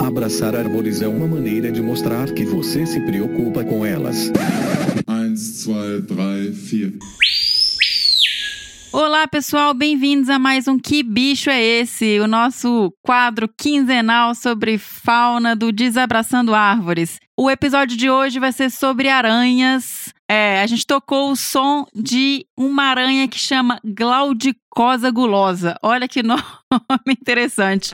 Abraçar árvores é uma maneira de mostrar que você se preocupa com elas. 1, 2, 3, 4. Olá, pessoal, bem-vindos a mais um Que Bicho é Esse? O nosso quadro quinzenal sobre fauna do Desabraçando Árvores. O episódio de hoje vai ser sobre aranhas. É, a gente tocou o som de uma aranha que chama Glaudicosa gulosa. Olha que nome interessante.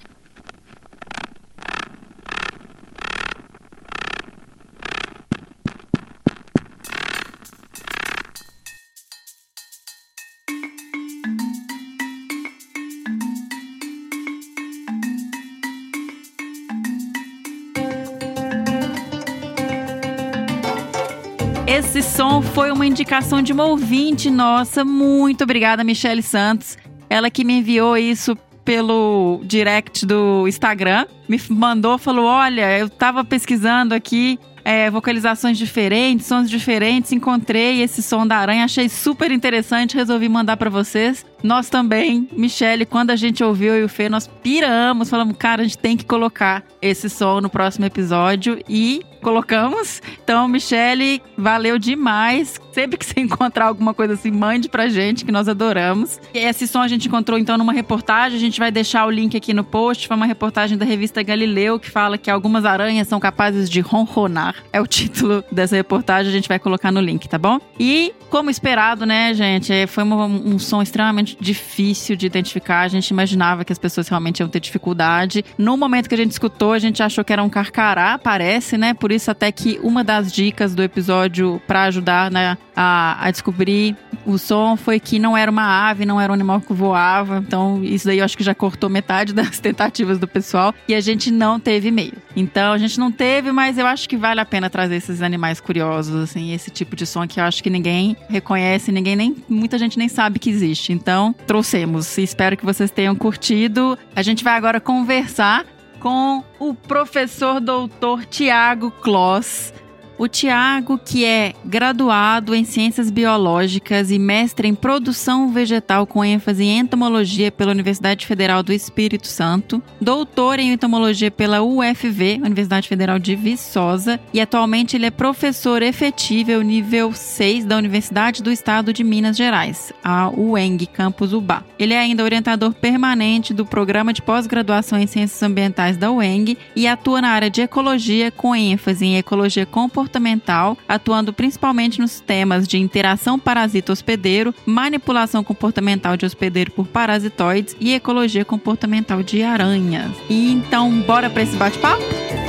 Esse som foi uma indicação de uma ouvinte nossa. Muito obrigada, Michele Santos. Ela que me enviou isso pelo direct do Instagram. Me mandou, falou: Olha, eu tava pesquisando aqui é, vocalizações diferentes, sons diferentes. Encontrei esse som da aranha, achei super interessante, resolvi mandar para vocês. Nós também, Michele, quando a gente ouviu e o Fê, nós piramos, falamos, cara, a gente tem que colocar esse som no próximo episódio e colocamos. Então, Michele, valeu demais. Sempre que você encontrar alguma coisa assim, mande pra gente, que nós adoramos. E esse som a gente encontrou então numa reportagem, a gente vai deixar o link aqui no post. Foi uma reportagem da revista Galileu que fala que algumas aranhas são capazes de ronronar. É o título dessa reportagem, a gente vai colocar no link, tá bom? E, como esperado, né, gente, foi um, um som extremamente difícil de identificar. A gente imaginava que as pessoas realmente iam ter dificuldade. No momento que a gente escutou, a gente achou que era um carcará, parece, né? Por isso até que uma das dicas do episódio para ajudar né, a, a, descobrir o som foi que não era uma ave, não era um animal que voava. Então isso daí eu acho que já cortou metade das tentativas do pessoal e a gente não teve e-mail. Então a gente não teve, mas eu acho que vale a pena trazer esses animais curiosos, assim, esse tipo de som que eu acho que ninguém reconhece, ninguém nem muita gente nem sabe que existe. Então trouxemos. Espero que vocês tenham curtido. A gente vai agora conversar com o professor doutor Tiago Kloss. O Tiago, que é graduado em Ciências Biológicas e mestre em Produção Vegetal com ênfase em Entomologia pela Universidade Federal do Espírito Santo, doutor em Entomologia pela UFV, Universidade Federal de Viçosa, e atualmente ele é professor efetivo nível 6 da Universidade do Estado de Minas Gerais, a UENG, Campus Ubá. Ele é ainda orientador permanente do Programa de Pós-Graduação em Ciências Ambientais da UENG e atua na área de Ecologia com ênfase em Ecologia Comportamental comportamental, atuando principalmente nos temas de interação parasita-hospedeiro, manipulação comportamental de hospedeiro por parasitoides e ecologia comportamental de aranhas. E então, bora para esse bate-papo?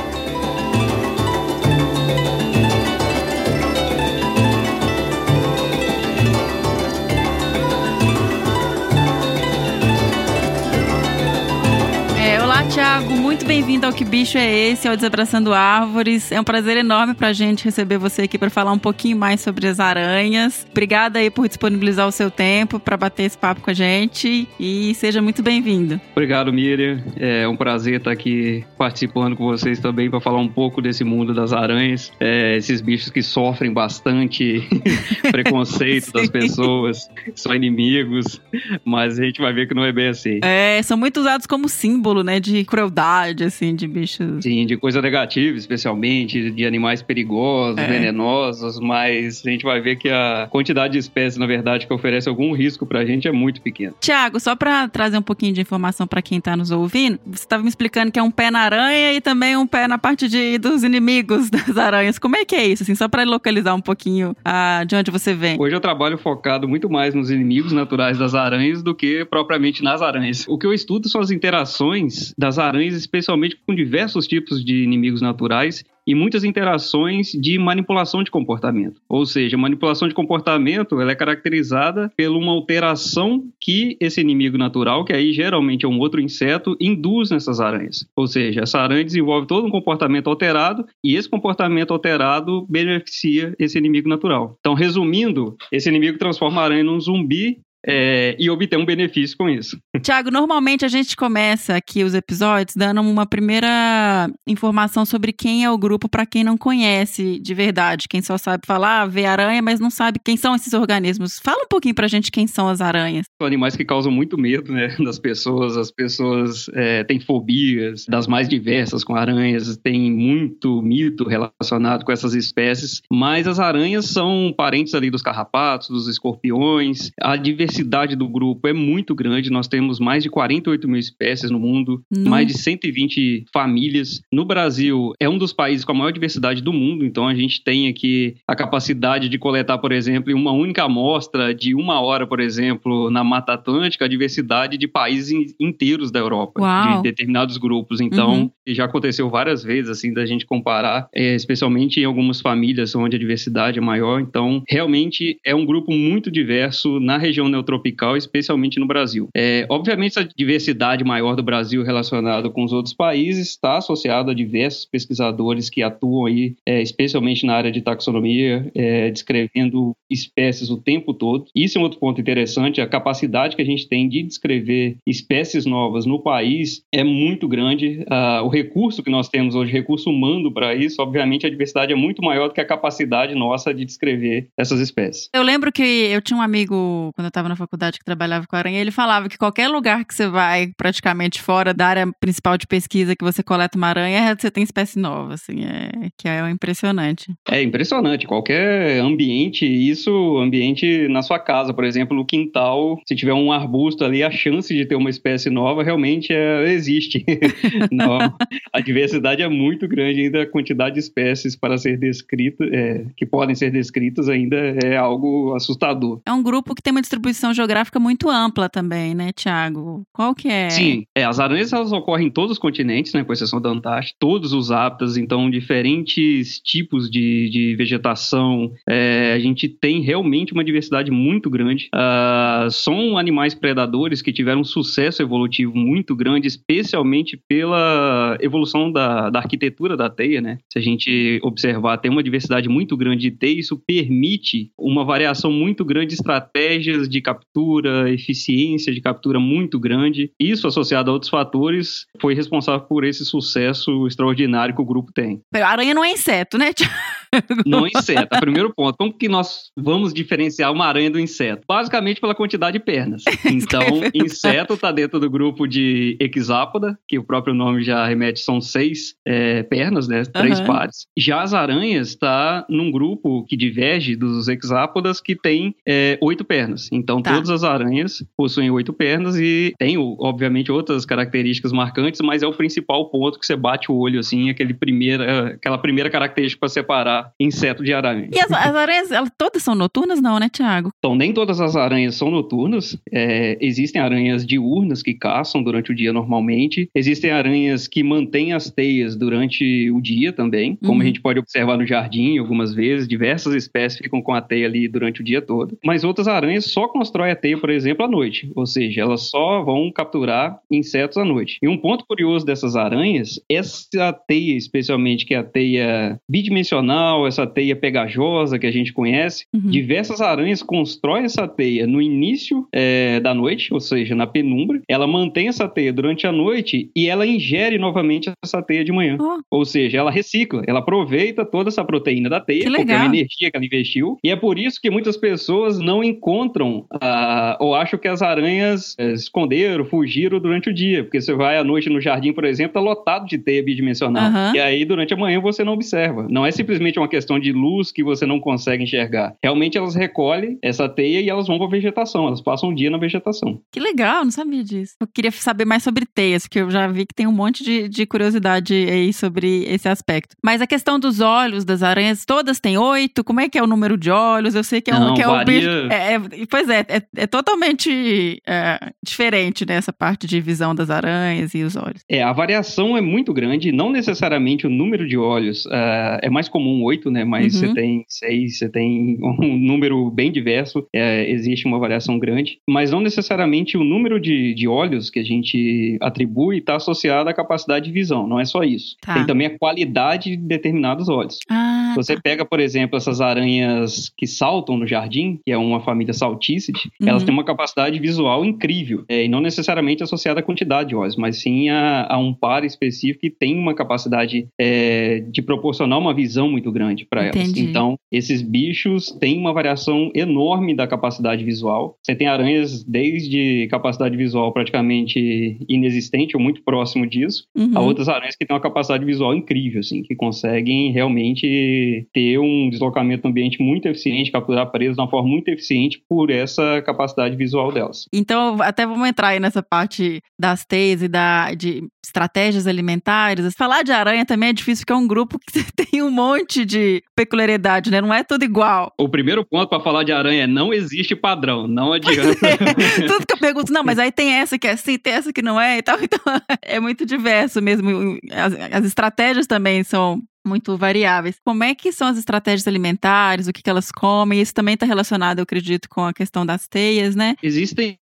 Tiago, muito bem-vindo ao Que Bicho é Esse, ao Desabraçando Árvores. É um prazer enorme pra gente receber você aqui para falar um pouquinho mais sobre as aranhas. Obrigada aí por disponibilizar o seu tempo para bater esse papo com a gente e seja muito bem-vindo. Obrigado, Miriam. É um prazer estar aqui participando com vocês também para falar um pouco desse mundo das aranhas, é, esses bichos que sofrem bastante preconceito das pessoas, são inimigos, mas a gente vai ver que não é bem assim. É, são muito usados como símbolo, né, de crueldade, assim, de bichos. Sim, de coisa negativa, especialmente, de animais perigosos, é. venenosos, mas a gente vai ver que a quantidade de espécies, na verdade, que oferece algum risco pra gente é muito pequena. Tiago, só pra trazer um pouquinho de informação para quem tá nos ouvindo, você estava me explicando que é um pé na aranha e também um pé na parte de, dos inimigos das aranhas. Como é que é isso, assim, só pra localizar um pouquinho ah, de onde você vem? Hoje eu trabalho focado muito mais nos inimigos naturais das aranhas do que propriamente nas aranhas. O que eu estudo são as interações das aranhas, especialmente com diversos tipos de inimigos naturais e muitas interações de manipulação de comportamento. Ou seja, manipulação de comportamento ela é caracterizada por uma alteração que esse inimigo natural, que aí geralmente é um outro inseto, induz nessas aranhas. Ou seja, essa aranha desenvolve todo um comportamento alterado e esse comportamento alterado beneficia esse inimigo natural. Então, resumindo, esse inimigo transforma a aranha num zumbi é, e obter um benefício com isso. Tiago, normalmente a gente começa aqui os episódios dando uma primeira informação sobre quem é o grupo para quem não conhece de verdade, quem só sabe falar, vê aranha, mas não sabe quem são esses organismos. Fala um pouquinho pra gente quem são as aranhas. São animais que causam muito medo, né, das pessoas. As pessoas é, têm fobias das mais diversas com aranhas, tem muito mito relacionado com essas espécies, mas as aranhas são parentes ali dos carrapatos, dos escorpiões. A diversidade do grupo é muito grande. Nós temos mais de 48 mil espécies no mundo, Não. mais de 120 famílias. No Brasil, é um dos países com a maior diversidade do mundo, então a gente tem aqui a capacidade de coletar, por exemplo, em uma única amostra de uma hora, por exemplo, na Mata Atlântica, a diversidade de países in- inteiros da Europa, Uau. de determinados grupos. Então, Uhum. já aconteceu várias vezes, assim, da gente comparar, é, especialmente em algumas famílias onde a diversidade é maior. Então, realmente é um grupo muito diverso na região neotropical, especialmente no Brasil. É, obviamente, essa diversidade maior do Brasil relacionada com os outros países está associada a diversos pesquisadores que atuam aí, é, especialmente na área de taxonomia, é, descrevendo espécies o tempo todo. Isso é um outro ponto interessante, a capacidade que a gente tem de descrever espécies novas no país é muito grande. Ah, o recurso que nós temos hoje, recurso humano para isso, obviamente a diversidade é muito maior do que a capacidade nossa de descrever essas espécies. Eu lembro que eu tinha um amigo, quando eu estava na faculdade, que trabalhava com aranha, ele falava que qualquer lugar que você vai, praticamente fora da área principal de pesquisa, que você coleta uma aranha, você tem espécie nova, assim, é, que é impressionante. É impressionante. Qualquer ambiente, isso, ambiente na sua casa, por exemplo, no quintal, se tiver um arbusto ali, a chance de ter uma espécie nova realmente é, existe. Não, a diversidade é muito grande, ainda a quantidade de espécies para ser descrita, é, que podem ser descritas ainda é algo assustador. É um grupo que tem uma distribuição geográfica muito ampla também, né, Tiago? Qual que é? Sim, é, as aranhas elas ocorrem em todos os continentes, né, com exceção da Antártida, todos os hábitats, então diferentes tipos de, de vegetação. É, a gente tem realmente uma diversidade muito grande. Ah, são animais predadores que tiveram um sucesso evolutivo muito grande, especialmente pela evolução da, da arquitetura da teia, né? Se a gente observar, tem uma diversidade muito grande de teia, isso permite uma variação muito grande de estratégias de captura, eficiência de captura muito grande. Isso, associado a outros fatores, foi responsável por esse sucesso extraordinário que o grupo tem. A aranha não é inseto, né? Não é inseto. Primeiro ponto, como que nós vamos diferenciar uma aranha do inseto? Basicamente pela quantidade de pernas. Então, inseto está dentro do grupo de hexápoda, que o próprio nome já remete, são seis é, pernas, né? Três Aham. pares. Já as aranhas está num grupo que diverge dos hexápodas, que tem é, oito pernas. Então, Tá. todas as aranhas possuem oito pernas e tem, obviamente, outras características marcantes, mas é o principal ponto que você bate o olho, assim, aquele primeira, aquela primeira característica para separar inseto de aranha. E as, as aranhas, elas todas são noturnas, não, né, Tiago? Então, nem todas as aranhas são noturnas. É, existem aranhas diurnas que caçam durante o dia normalmente. Existem aranhas que mantêm as teias durante o dia também, como Uhum. a gente pode observar no jardim algumas vezes. Diversas espécies ficam com a teia ali durante o dia todo. Mas outras aranhas só constroem a teia, por exemplo, à noite. Ou seja, elas só vão capturar insetos à noite. E um ponto curioso dessas aranhas, essa teia, especialmente, que é a teia bidimensional, essa teia pegajosa que a gente conhece, Uhum. Diversas aranhas constroem essa teia no início é, da noite, ou seja, na penumbra. Ela mantém essa teia durante a noite e ela ingere novamente essa teia de manhã. Ó, Ou seja, ela recicla, ela aproveita toda essa proteína da teia, Que porque é uma energia que ela investiu. E é por isso que muitas pessoas não encontram ah, ou acham que as aranhas eh, esconderam, fugiram durante o dia. Porque você vai à noite no jardim, por exemplo, tá lotado de teia bidimensional. Aham. E aí, durante a manhã, você não observa. Não é simplesmente uma questão de luz que você não consegue enxergar. Realmente, elas recolhem essa teia e elas vão para a vegetação. Elas passam o dia na vegetação. que legal, não sabia disso. Eu queria saber mais sobre teias, porque eu já vi que tem um monte de, de curiosidade aí sobre esse aspecto. Mas a questão dos olhos das aranhas, todas têm oito? Como é que é o número de olhos? Eu sei que é um, Não, que é um varia. bicho. é- é- pois é, é, é totalmente é, diferente nessa parte de visão das aranhas e os olhos. É, a variação é muito grande, não necessariamente o número de olhos ah, é mais comum oito, né? Mas Uhum. você tem seis, você tem um número bem diverso, é, existe uma variação grande, mas não necessariamente o número de, de olhos que a gente atribui está associado à capacidade de visão, não é só isso. Tá. Tem também a qualidade de determinados olhos. Ah, Você tá. pega, por exemplo, essas aranhas que saltam no jardim, que é uma família saltícide, elas Uhum. têm uma capacidade visual incrível. É, e não necessariamente associada à quantidade de olhos, mas sim a, a um par específico que tem uma capacidade é, de proporcionar uma visão muito grande para elas. Então, esses bichos têm uma variação enorme da capacidade visual. Você tem aranhas desde capacidade visual praticamente inexistente ou muito próximo disso, Uhum. Há outras aranhas que têm uma capacidade visual incrível, assim, que conseguem realmente ter um deslocamento no ambiente muito eficiente, capturar presas de uma forma muito eficiente por essa capacidade visual delas. Então, até vamos entrar aí nessa parte das teias e da, de estratégias alimentares. Falar de aranha também é difícil, porque é um grupo que tem um monte de peculiaridade, né? Não é tudo igual. O primeiro ponto para falar de aranha é não existe padrão, não adianta. Tudo que eu pergunto, não, mas aí tem essa que é assim, tem essa que não é e tal. Então, é muito diverso mesmo. As, as estratégias também são muito variáveis. Como é que são as estratégias alimentares, o que, que elas comem? Isso também está relacionado, eu acredito, com a questão das teias, né? Existem,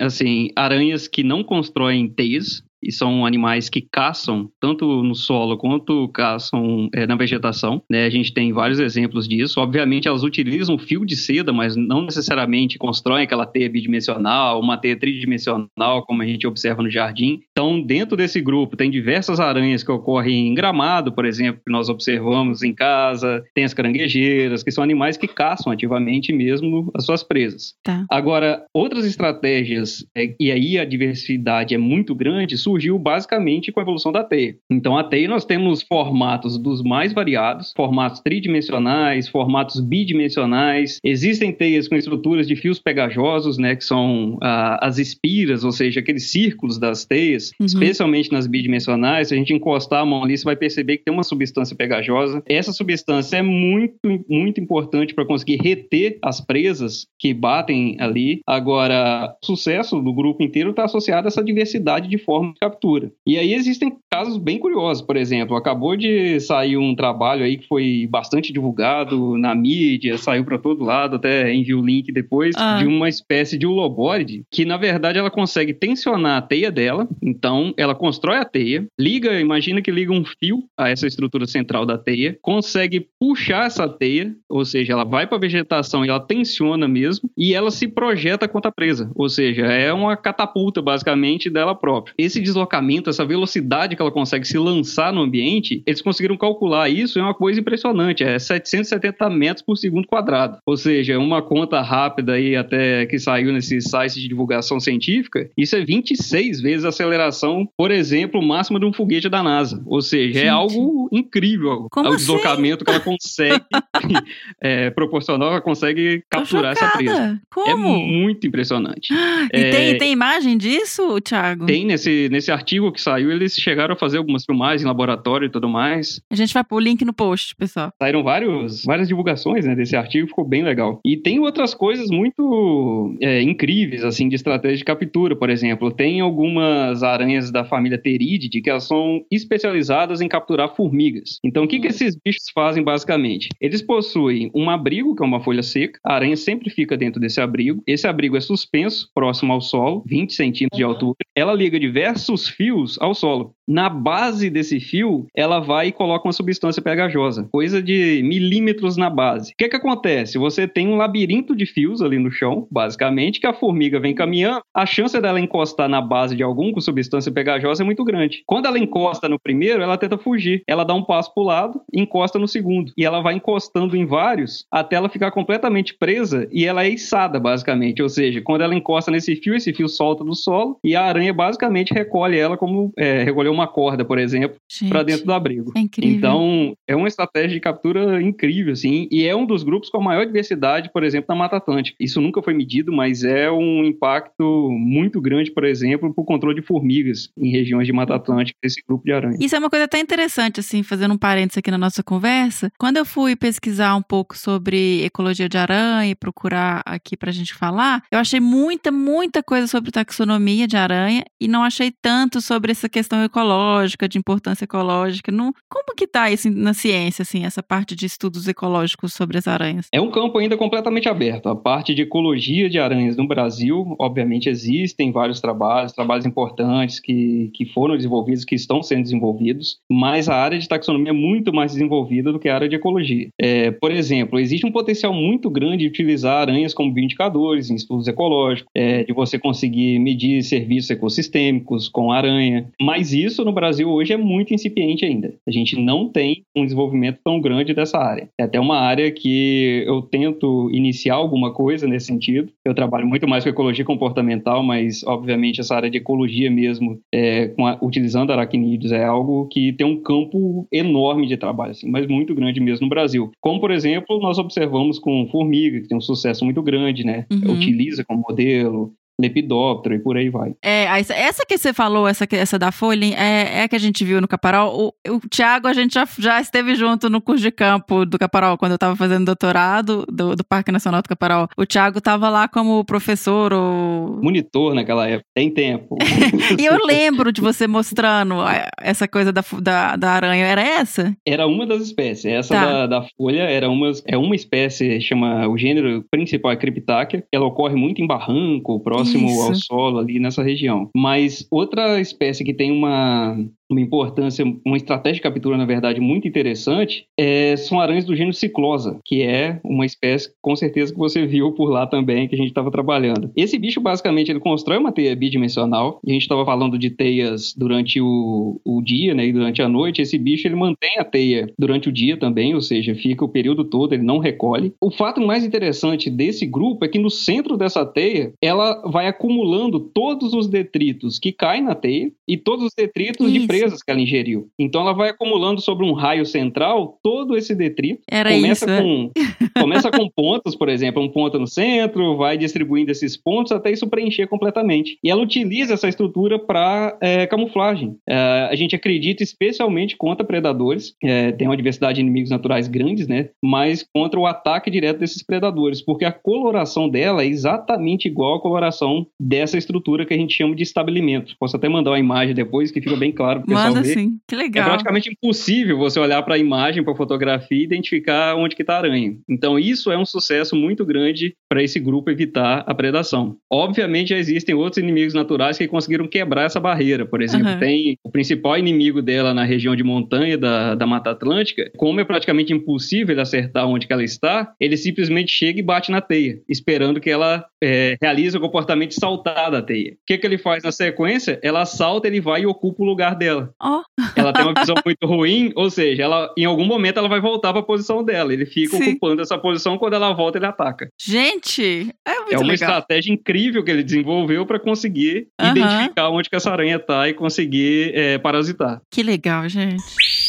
assim, aranhas que não constroem teias, e são animais que caçam tanto no solo quanto caçam é, na vegetação. Né? A gente tem vários exemplos disso. Obviamente, elas utilizam fio de seda, mas não necessariamente constroem aquela teia bidimensional, uma teia tridimensional, como a gente observa no jardim. Então, dentro desse grupo, tem diversas aranhas que ocorrem em gramado, por exemplo, que nós observamos em casa. Tem as caranguejeiras, que são animais que caçam ativamente mesmo as suas presas. Tá. Agora, outras estratégias, é, e aí a diversidade é muito grande, surgiu basicamente com a evolução da teia. Então, a teia nós temos formatos dos mais variados, formatos tridimensionais, formatos bidimensionais. Existem teias com estruturas de fios pegajosos, né, que são ah, as espiras, ou seja, aqueles círculos das teias, Uhum. especialmente nas bidimensionais. Se a gente encostar a mão ali, você vai perceber que tem uma substância pegajosa. Essa substância é muito, muito importante para conseguir reter as presas que batem ali. Agora, o sucesso do grupo inteiro está associado a essa diversidade de formas de captura. E aí existem casos bem curiosos, por exemplo, acabou de sair um trabalho aí que foi bastante divulgado na mídia, saiu para todo lado, até envio o link depois, Ah. de uma espécie de ulobóride, que na verdade ela consegue tensionar a teia dela, então ela constrói a teia, liga, imagina que liga um fio a essa estrutura central da teia, consegue puxar essa teia, ou seja, ela vai para a vegetação e ela tensiona mesmo, e ela se projeta contra a presa, ou seja, é uma catapulta basicamente dela própria. Esse deslocamento, essa velocidade que ela consegue se lançar no ambiente, eles conseguiram calcular isso, é uma coisa impressionante, é 770 metros por segundo quadrado, ou seja, uma conta rápida aí até que saiu nesses sites de divulgação científica, isso é 26 vezes a aceleração, por exemplo, máxima de um foguete da NASA, ou seja, Gente. é algo incrível Como o assim? deslocamento que ela consegue é, proporcionar, ela consegue capturar essa presa. É Como? muito impressionante. E É, tem, tem imagem disso, Thiago? Tem nesse, nesse artigo que saiu, eles chegaram a fazer algumas filmagens em laboratório e tudo mais. A gente vai pôr o link no post, pessoal. Saíram vários, várias divulgações né, desse artigo, ficou bem legal. E tem outras coisas muito é, incríveis, assim, de estratégia de captura, por exemplo. Tem algumas aranhas da família Terididae que elas são especializadas em capturar formigas. Então, o que, que esses bichos fazem, basicamente? Eles possuem um abrigo, que é uma folha seca. A aranha sempre fica dentro desse abrigo. Esse abrigo é suspenso, próximo ao solo, 20 centímetros de altura. Ela liga diversos fios ao solo. Na base desse fio, ela vai e coloca uma substância pegajosa, coisa de milímetros na base. O que, que acontece? Você tem um labirinto de fios ali no chão, basicamente, que a formiga vem caminhando. A chance dela encostar na base de algum com substância pegajosa é muito grande. Quando ela encosta no primeiro, ela tenta fugir. Ela dá um passo para o lado encosta no segundo. E ela vai encostando em vários até ela ficar completamente presa e ela é içada, basicamente. Ou seja, quando ela encosta nesse fio, esse fio solta do solo e a aranha basicamente recolhe ela como é, recolheu uma corda, por exemplo, para dentro do abrigo. é incrível. Então, é uma estratégia de captura incrível, assim, e é um dos grupos com a maior diversidade, por exemplo, na Mata Atlântica. Isso nunca foi medido, mas é um impacto muito grande, por exemplo, para o controle de formigas em regiões de Mata Atlântica, esse grupo de aranha. Isso é uma coisa até interessante, assim, fazendo um parênteses aqui na nossa conversa. Quando eu fui pesquisar um pouco sobre ecologia de aranha e procurar aqui pra gente falar, eu achei muita, muita coisa sobre taxonomia de aranha e não achei tanto sobre essa questão ecológica ecológica, de importância ecológica. Não, como que tá isso na ciência, assim, essa parte de estudos ecológicos sobre as aranhas? É um campo ainda completamente aberto. A parte de ecologia de aranhas no Brasil, obviamente, existem vários trabalhos, trabalhos importantes que, que foram desenvolvidos, que estão sendo desenvolvidos, mas a área de taxonomia é muito mais desenvolvida do que a área de ecologia. É, por exemplo, existe um potencial muito grande de utilizar aranhas como bioindicadores em estudos ecológicos, é, de você conseguir medir serviços ecossistêmicos com aranha, mas isso no Brasil hoje é muito incipiente ainda. A gente não tem um desenvolvimento tão grande dessa área. É até uma área que eu tento iniciar alguma coisa nesse sentido. Eu trabalho muito mais com ecologia comportamental, mas obviamente essa área de ecologia mesmo, é, a, utilizando aracnídeos, é algo que tem um campo enorme de trabalho, assim, mas muito grande mesmo no Brasil. Como, por exemplo, nós observamos com formiga, que tem um sucesso muito grande, né? Uhum. Utiliza como modelo, lepidóptero e por aí vai. É, essa que você falou, essa, essa da folha, é, é a que a gente viu no Caparol. O, o Tiago, a gente já, já esteve junto no curso de campo do Caparol, quando eu estava fazendo doutorado do, do Parque Nacional do Caparol. O Tiago estava lá como professor ou... Monitor naquela época, tem tempo. e eu lembro de você mostrando essa coisa da, da, da aranha, era essa? Era uma das espécies. Essa tá. da, da folha era uma, é uma espécie, chama, o gênero principal é Criptáquea, ela ocorre muito em barranco, próximo próximo Isso. ao solo ali nessa região. Mas outra espécie que tem uma uma importância, uma estratégia de captura, na verdade, muito interessante, é, são aranhas do gênero ciclosa, que é uma espécie, com certeza, que você viu por lá também, que a gente estava trabalhando. Esse bicho, basicamente, ele constrói uma teia bidimensional, e a gente estava falando de teias durante o, o dia, né, e durante a noite, esse bicho, ele mantém a teia durante o dia também, ou seja, fica o período todo, ele não recolhe. O fato mais interessante desse grupo é que no centro dessa teia, ela vai acumulando todos os detritos que caem na teia, e todos os detritos Isso. de presas que ela ingeriu. Então ela vai acumulando sobre um raio central todo esse detrito. Era começa isso. Com, começa com pontos, por exemplo, um ponto no centro, vai distribuindo esses pontos até isso preencher completamente. E ela utiliza essa estrutura para é, camuflagem. É, a gente acredita especialmente contra predadores. É, tem uma diversidade de inimigos naturais grandes, né? Mas contra o ataque direto desses predadores, porque a coloração dela é exatamente igual à coloração dessa estrutura que a gente chama de estabelimento. Posso até mandar uma imagem depois que fica bem claro Manda sim, que legal. É praticamente impossível você olhar para a imagem, para a fotografia e identificar onde que está a aranha. Então isso é um sucesso muito grande para esse grupo evitar a predação. Obviamente já existem outros inimigos naturais que conseguiram quebrar essa barreira. Por exemplo, uhum. tem o principal inimigo dela na região de montanha da, da Mata Atlântica. Como é praticamente impossível ele acertar onde ela está, ele simplesmente chega e bate na teia, esperando que ela é, realize o comportamento de saltar da teia. O que, que ele faz na sequência? Ela salta, ele vai e ocupa o lugar dela dela. Oh. Ela tem uma visão muito ruim, ou seja, ela em algum momento ela vai voltar para a posição dela. Ele fica Sim. ocupando essa posição, quando ela volta ele ataca. Gente, é muito É uma legal. estratégia incrível que ele desenvolveu para conseguir uh -huh. identificar onde que essa aranha tá e conseguir é, parasitar. Que legal, gente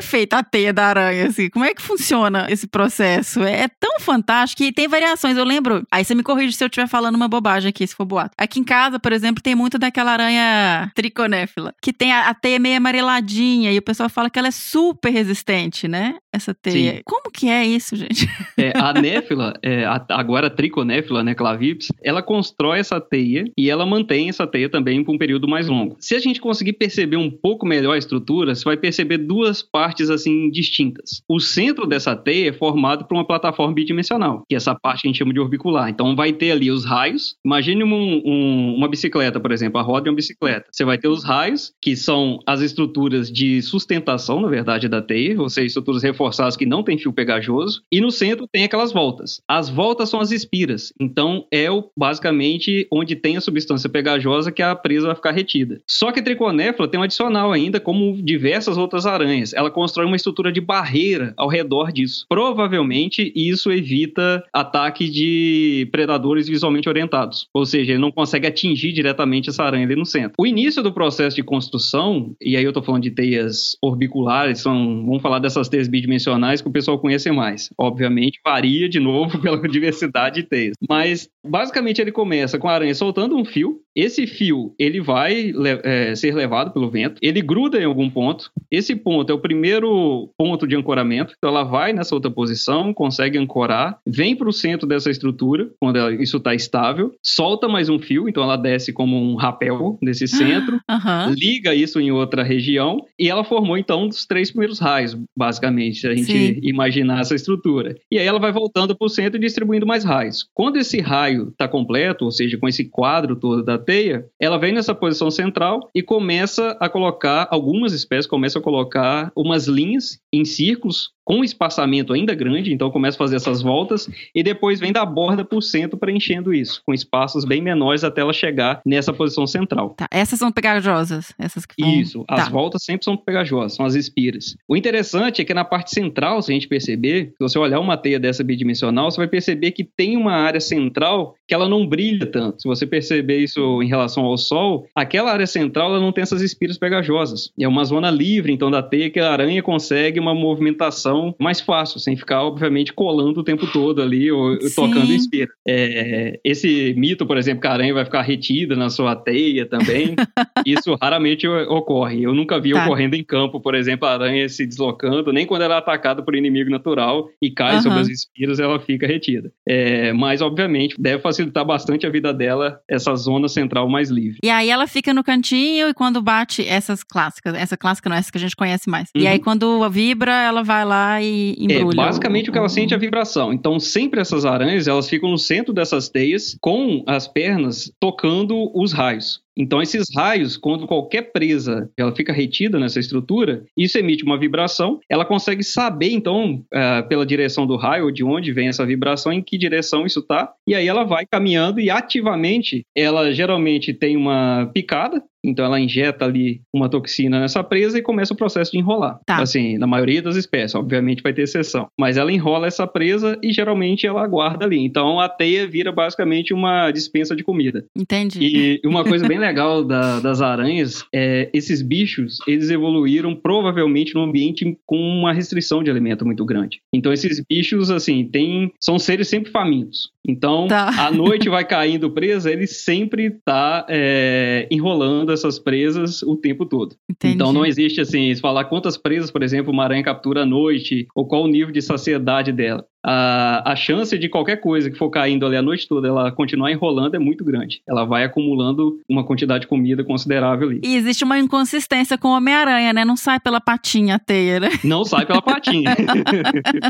é feita a teia da aranha, assim? Como é que funciona esse processo? É, tão fantástico e tem variações. Eu lembro. Aí você me corrige se eu estiver falando uma bobagem aqui, se for boato. Aqui em casa, por exemplo, tem muito daquela aranha triconéfila, que tem a, a teia meio amareladinha e o pessoal fala que ela é super resistente, né? Essa teia. Sim. Como que é isso, gente? É, a néfila, é, a, agora a triconéfila, né, clavips, ela constrói essa teia e ela mantém essa teia também por um período mais longo. Se a gente conseguir perceber um pouco melhor a estrutura, você vai perceber duas partes assim distintas. O centro dessa teia é formado por uma plataforma bidimensional, que é essa parte que a gente chama de orbicular. Então vai ter ali os raios. Imagine um, um, uma bicicleta, por exemplo, a roda de uma bicicleta. Você vai ter os raios, que são as estruturas de sustentação, na verdade, da teia, ou seja, estruturas reforçadas que não tem fio pegajoso. E no centro tem aquelas voltas. As voltas são as espiras. Então é o, basicamente onde tem a substância pegajosa que a presa vai ficar retida. Só que a triconéfila tem um adicional ainda, como diversas outras aranhas. Ela constrói uma estrutura de barreira ao redor disso. Provavelmente isso evita ataque de predadores visualmente orientados. Ou seja, ele não consegue atingir diretamente essa aranha ali no centro. O início do processo de construção, e aí eu tô falando de teias orbiculares, são, vamos falar dessas teias bidimensionais que o pessoal conhece mais. Obviamente varia de novo pela diversidade de teias. Mas basicamente ele começa com a aranha soltando um fio esse fio ele vai é, ser levado pelo vento, ele gruda em algum ponto. Esse ponto é o primeiro ponto de ancoramento, então ela vai nessa outra posição, consegue ancorar, vem para o centro dessa estrutura, quando ela, isso está estável, solta mais um fio, então ela desce como um rapel desse centro, Aham. liga isso em outra região e ela formou então um dos três primeiros raios, basicamente, se a gente Sim. imaginar essa estrutura. E aí ela vai voltando para o centro e distribuindo mais raios. Quando esse raio está completo, ou seja, com esse quadro todo da teia, ela vem nessa posição central e começa a colocar, algumas espécies começam a colocar umas linhas em círculos com espaçamento ainda grande, então começa a fazer essas voltas e depois vem da borda para o centro preenchendo isso, com espaços bem menores até ela chegar nessa posição central. Tá, essas são pegajosas, essas que vão... Isso, as Tá. voltas sempre são pegajosas, são as espiras. O interessante é que na parte central, se a gente perceber, se você olhar uma teia dessa bidimensional, você vai perceber que tem uma área central que ela não brilha tanto. Se você perceber isso em relação ao sol, aquela área central ela não tem essas espiras pegajosas. É uma zona livre, então, da teia que a aranha consegue uma movimentação mais fácil, sem ficar, obviamente, colando o tempo todo ali ou Sim. tocando espira. É, esse mito, por exemplo, que a aranha vai ficar retida na sua teia também, isso raramente ocorre. Eu nunca vi Tá. ocorrendo em campo, por exemplo, a aranha se deslocando, nem quando ela é atacada por inimigo natural e cai Aham. sobre as espiras, ela fica retida. É, mas, obviamente, deve facilitar bastante a vida dela, essa zona central mais livre. E aí ela fica no cantinho e quando bate essas clássicas, essa clássica não é essa que a gente conhece mais. E Uhum. aí quando vibra, ela vai lá e É, embrulha. basicamente o que ela sente é a vibração. Então, sempre essas aranhas, elas ficam no centro dessas teias, com as pernas tocando os raios. Então, esses raios, quando qualquer presa ela fica retida nessa estrutura, isso emite uma vibração. Ela consegue saber, então, eh, pela direção do raio, de onde vem essa vibração, em que direção isso está. E aí ela vai caminhando e ativamente, ela geralmente tem uma picada. Então ela injeta ali uma toxina nessa presa e começa o processo de enrolar. Tá. Assim, na maioria das espécies, obviamente vai ter exceção. Mas ela enrola essa presa e geralmente ela aguarda ali. Então a teia vira basicamente uma dispensa de comida. Entendi. E uma coisa bem legal da- das aranhas é esses bichos, eles evoluíram provavelmente num ambiente com uma restrição de alimento muito grande. Então esses bichos, assim, tem, são seres sempre famintos. Então, Tá. a noite vai caindo presa, ele sempre tá é, enrolando essas presas o tempo todo. Entendi. Então não existe assim, falar quantas presas, por exemplo, uma aranha captura à noite, ou qual o nível de saciedade dela. A, a chance de qualquer coisa que for caindo ali a noite toda, ela continuar enrolando é muito grande. Ela vai acumulando uma quantidade de comida considerável ali. E existe uma inconsistência com o Homem-Aranha, né? Não sai pela patinha a teia, né? Não sai pela patinha.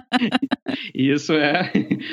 Isso é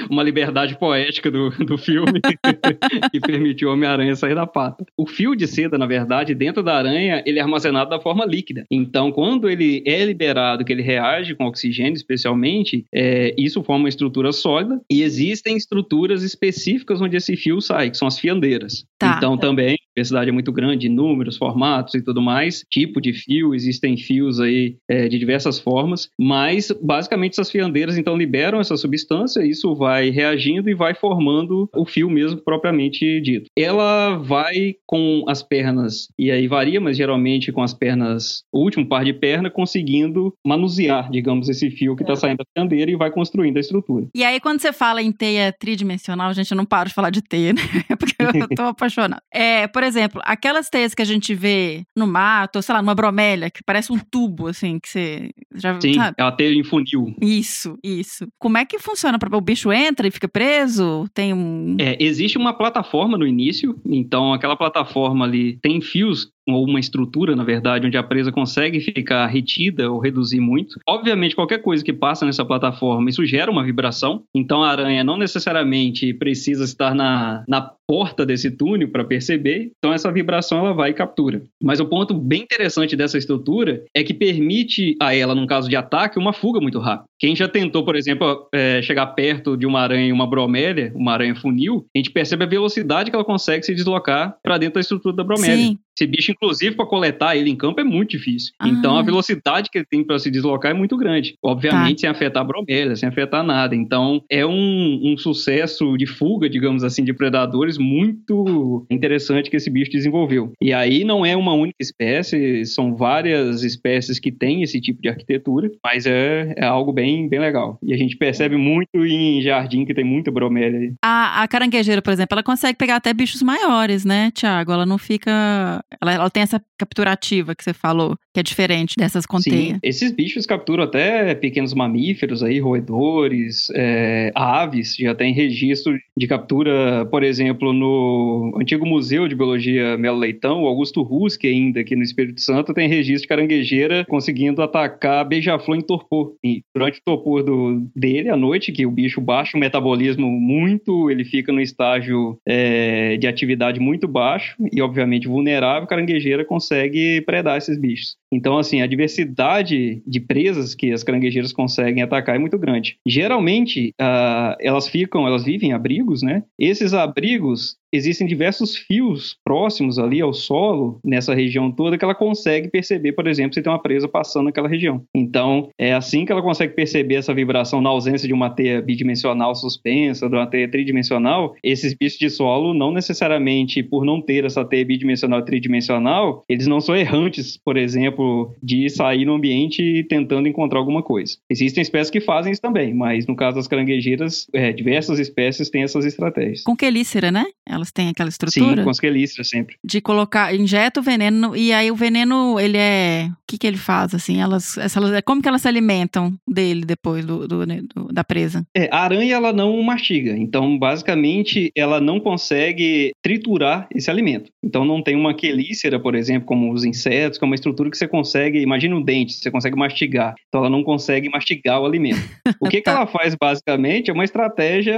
uma liberdade poética do, do filme que permitiu o Homem-Aranha sair da pata. O fio de seda, na verdade, dentro da aranha, ele é armazenado da forma líquida. Então, quando ele é liberado, que ele reage com oxigênio, especialmente, é, isso forma uma estrutura sólida. E existem estruturas específicas onde esse fio sai, que são as fiandeiras. Tá. Então, também, diversidade é muito grande, números, formatos e tudo mais, tipo de fio, existem fios aí é, de diversas formas, mas basicamente essas fiandeiras então liberam essa substância, isso vai reagindo e vai formando o fio mesmo propriamente dito. Ela vai com as pernas, e aí varia, mas geralmente com as pernas, o último par de perna, conseguindo manusear, digamos, esse fio que está saindo da fiandeira e vai construindo a estrutura. E aí, quando você fala em teia tridimensional, gente, eu não paro de falar de teia, né? Porque eu tô apaixonada. É, por exemplo, aquelas teias que a gente vê no mato, ou sei lá, numa bromélia, que parece um tubo, assim, que você já Sim, sabe? ela tem em funil. Isso, isso. Como é que funciona? O bicho entra e fica preso? Tem um. É, existe uma plataforma no início, então aquela plataforma ali tem fios ou uma estrutura, na verdade, onde a presa consegue ficar retida ou reduzir muito. Obviamente, qualquer coisa que passa nessa plataforma, isso gera uma vibração. Então, a aranha não necessariamente precisa estar na, na porta desse túnel para perceber. Então, essa vibração ela vai e captura. Mas o ponto bem interessante dessa estrutura é que permite a ela, num caso de ataque, uma fuga muito rápida. Quem já tentou, por exemplo, é, chegar perto de uma aranha, uma bromélia, uma aranha funil, a gente percebe a velocidade que ela consegue se deslocar para dentro da estrutura da bromélia. Sim. Esse bicho, inclusive, para coletar ele em campo é muito difícil. Ah. Então, a velocidade que ele tem para se deslocar é muito grande. Obviamente, Tá. sem afetar a bromélia, sem afetar nada. Então, é um, um sucesso de fuga, digamos assim, de predadores muito interessante que esse bicho desenvolveu. E aí, não é uma única espécie, são várias espécies que têm esse tipo de arquitetura, mas é, é algo bem, bem legal. E a gente percebe muito em jardim que tem muita bromélia aí. A, a caranguejeira, por exemplo, ela consegue pegar até bichos maiores, né, Tiago? Ela não fica. Ela, ela tem essa capturativa que você falou, que é diferente dessas com Sim, esses bichos capturam até pequenos mamíferos aí, roedores, é, aves, já tem registro de captura, por exemplo, no antigo Museu de Biologia Melo Leitão, o Augusto Ruski ainda, aqui no Espírito Santo, tem registro de caranguejeira conseguindo atacar beija-flor em torpor. E durante o torpor do, dele, à noite, que o bicho baixa o metabolismo muito, ele fica no estágio é, de atividade muito baixo e, obviamente, vulnerável, a caranguejeira consegue predar esses bichos. Então, assim, a diversidade de presas que as caranguejeiras conseguem atacar é muito grande. Geralmente, ah, elas ficam, elas vivem em abrigos, né? Esses abrigos existem diversos fios próximos ali ao solo, nessa região toda, que ela consegue perceber, por exemplo, se tem uma presa passando naquela região. Então, é assim que ela consegue perceber essa vibração na ausência de uma teia bidimensional suspensa, de uma teia tridimensional. Esses bichos de solo, não necessariamente por não ter essa teia bidimensional e tridimensional, eles não são errantes, por exemplo, de sair no ambiente tentando encontrar alguma coisa. Existem espécies que fazem isso também, mas no caso das caranguejeiras, é, diversas espécies têm essas estratégias. Com quelícera, né? Elas têm aquela Sim, estrutura com as quelíceras sempre. de colocar, injeta o veneno e aí o veneno, ele é, o que que ele faz assim? Elas, elas como que elas se alimentam dele depois do, do- né, do- da presa? É, a aranha ela não mastiga, então basicamente ela não consegue triturar esse alimento. Então não tem uma quelícera, por exemplo, como os insetos, que é uma estrutura que você consegue, imagina um dente, você consegue mastigar. Então ela não consegue mastigar o alimento. O que, que Tá. ela faz basicamente é uma estratégia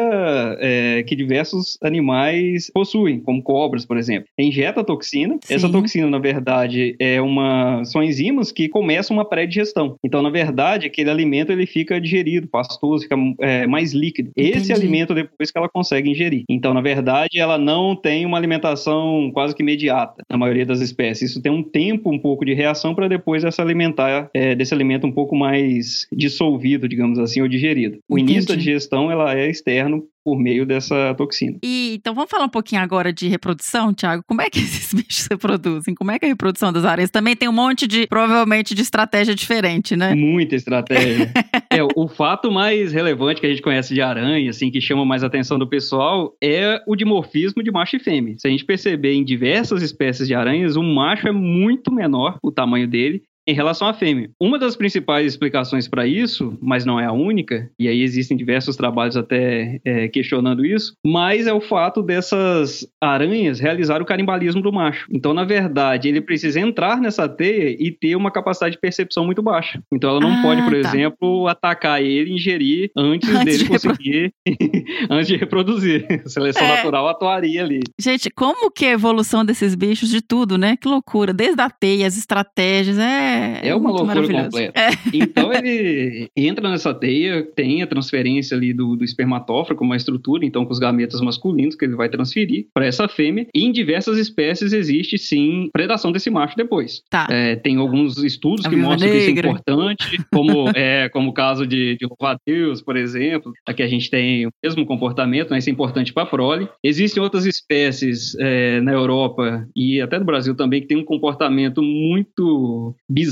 é, que diversos animais possuem, como cobras, por exemplo. Injeta toxina. Essa Sim. toxina, na verdade, é uma são enzimas que começam uma pré-digestão. Então, na verdade, aquele alimento ele fica digerido, pastoso, fica é, mais líquido. Esse Entendi. alimento depois que ela consegue ingerir. Então, na verdade, ela não tem uma alimentação quase que imediata na maioria das espécies. Isso tem um tempo um pouco de reação para depois essa alimentar é, desse alimento um pouco mais dissolvido, digamos assim, ou digerido. O início da Entendi. digestão ela é externo por meio dessa toxina. E então vamos falar um pouquinho agora de reprodução, Tiago. Como é que esses bichos se reproduzem? Como é que é a reprodução das aranhas? Também tem um monte de, provavelmente, de estratégia diferente, né? Muita estratégia. é, o fato mais relevante que a gente conhece de aranha, assim, que chama mais a atenção do pessoal, é o dimorfismo de macho e fêmea. Se a gente perceber em diversas espécies de aranhas, o macho é muito menor, o tamanho dele, em relação à fêmea. Uma das principais explicações para isso, mas não é a única, e aí existem diversos trabalhos até é, questionando isso, mas é o fato dessas aranhas realizar o canibalismo do macho. Então, na verdade, ele precisa entrar nessa teia e ter uma capacidade de percepção muito baixa. Então, ela não Ah, pode, por tá. exemplo, atacar ele e ingerir antes, Antes dele de conseguir, antes de reproduzir. A seleção É. natural atuaria ali. Gente, como que é a evolução desses bichos de tudo, né? Que loucura. Desde a teia, as estratégias, é. É uma muito loucura completa. É. Então ele entra nessa teia, tem a transferência ali do, do espermatóforo como uma estrutura, então com os gametas masculinos que ele vai transferir para essa fêmea. E em diversas espécies existe sim predação desse macho depois. Tá. É, tem alguns estudos A que viúva mostram que isso é negra. importante, como, é, como o caso de, de louva-a-Deus, por exemplo. Aqui a gente tem o mesmo comportamento, né? isso é importante para a prole. Existem outras espécies é, na Europa e até no Brasil também que tem um comportamento muito bizarro,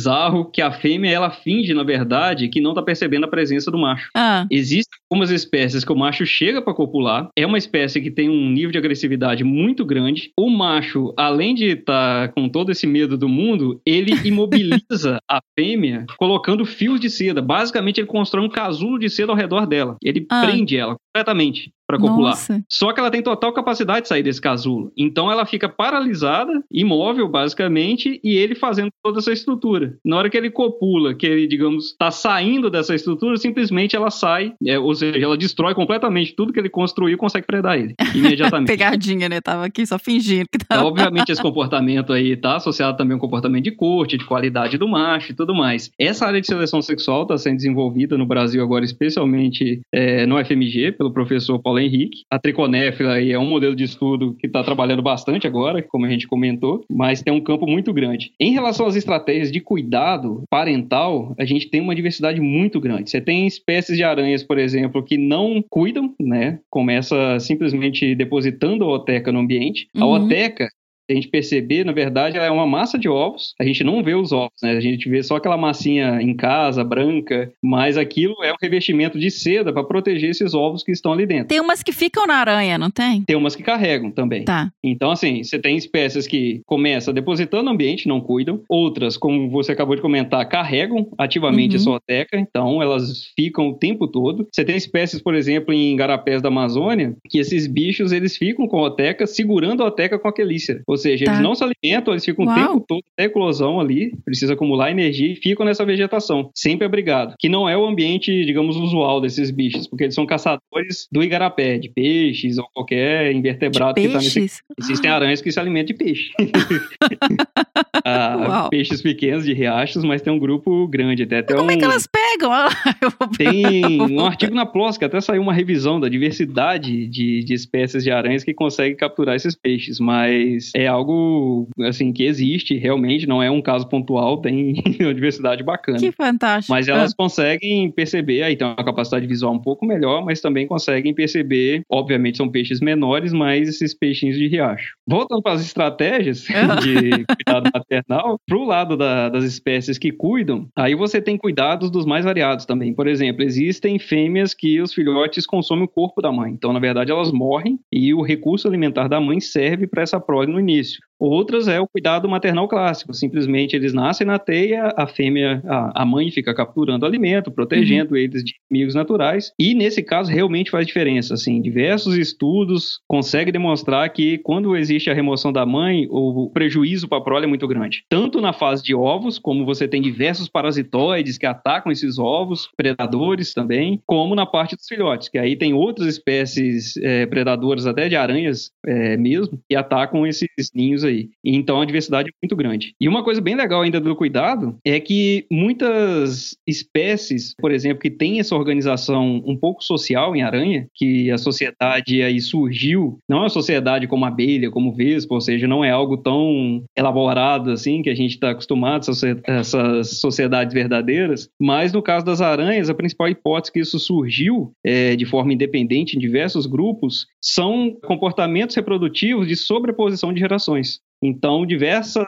que a fêmea ela finge, na verdade, que não está percebendo a presença do macho. Ah, Existem algumas espécies que o macho chega para copular. É uma espécie que tem um nível de agressividade muito grande. O macho, além de estar com todo esse medo do mundo, ele imobiliza a fêmea colocando fios de seda. Basicamente, ele constrói um casulo de seda ao redor dela. Ele Ah. prende ela completamente para copular. nossa. Só que ela tem total capacidade de sair desse casulo. Então ela fica paralisada, imóvel, basicamente, e ele fazendo toda essa estrutura. Na hora que ele copula, que ele, digamos, está saindo dessa estrutura, simplesmente ela sai, é, ou seja, ela destrói completamente tudo que ele construiu e consegue predar ele imediatamente. Pegadinha, né? Tava aqui só fingindo que Então, tava. obviamente, esse comportamento aí tá associado também ao comportamento de corte, de qualidade do macho e tudo mais. Essa área de seleção sexual está sendo desenvolvida no Brasil agora, especialmente é, no FMG, pela pelo professor Paulo Henrique. A triconéfila é um modelo de estudo que está trabalhando bastante agora, como a gente comentou, mas tem um campo muito grande. Em relação às estratégias de cuidado parental, a gente tem uma diversidade muito grande. Você tem espécies de aranhas, por exemplo, que não cuidam, né? Começa simplesmente depositando a oteca no ambiente. A Uhum. oteca, a gente perceber, na verdade, ela é uma massa de ovos. A gente não vê os ovos, né? A gente vê só aquela massinha em casa, branca, mas aquilo é um revestimento de seda para proteger esses ovos que estão ali dentro. Tem umas que ficam na aranha, não tem? Tem umas que carregam também. Tá. Então, assim, você tem espécies que começam depositando no ambiente, não cuidam. Outras, como você acabou de comentar, carregam ativamente Uhum. a sua oteca, então elas ficam o tempo todo. Você tem espécies, por exemplo, em garapés da Amazônia, que esses bichos, eles ficam com a oteca, segurando a oteca com a quelícera. Ou seja, Tá. eles não se alimentam, eles ficam Uau. o tempo todo até eclosão ali, precisa acumular energia e ficam nessa vegetação, sempre abrigado. Que não é o ambiente, digamos, usual desses bichos, porque eles são caçadores do igarapé, de peixes ou qualquer invertebrado que está nesse? Existem aranhas que se alimentam de peixe. Ah, Uau. peixes pequenos de riachos, mas tem um grupo grande até. Tem Como é um, que elas pegam? Vou- tem um artigo na PLOS que até saiu uma revisão da diversidade de, de espécies de aranhas que conseguem capturar esses peixes, mas é algo assim que existe realmente, não é um caso pontual, tem uma diversidade bacana. Que fantástico. Mas elas conseguem perceber, aí tem uma capacidade visual um pouco melhor, mas também conseguem perceber, obviamente são peixes menores, mas esses peixinhos de riacho. Voltando para as estratégias de cuidado maternal, pro lado da- das espécies que cuidam, aí você tem cuidados dos mais variados também. Por exemplo, existem fêmeas que os filhotes consomem o corpo da mãe. Então, na verdade, elas morrem e o recurso alimentar da mãe serve para essa prole no início. Outras é o cuidado maternal clássico. Simplesmente eles nascem na teia, a fêmea, a, a mãe fica capturando alimento, protegendo eles de inimigos naturais. E nesse caso realmente faz diferença. Assim, diversos estudos conseguem demonstrar que quando existe a remoção da mãe, o prejuízo para a prole é muito grande. Tanto na fase de ovos, como você tem diversos parasitoides que atacam esses ovos, predadores também, como na parte dos filhotes, que aí tem outras espécies eh, predadoras, até de aranhas eh, mesmo, que atacam esses ninhos aí. Então a diversidade é muito grande. E uma coisa bem legal ainda do cuidado é que muitas espécies, por exemplo, que têm essa organização um pouco social em aranha, que a sociedade aí surgiu, não é uma sociedade como abelha, como vespa, ou seja, não é algo tão elaborado assim que a gente está acostumado, essas, essas sociedades verdadeiras, mas no caso das aranhas, a principal hipótese que isso surgiu é, de forma independente em diversos grupos são comportamentos reprodutivos de sobreposição de gerações. Então, diversas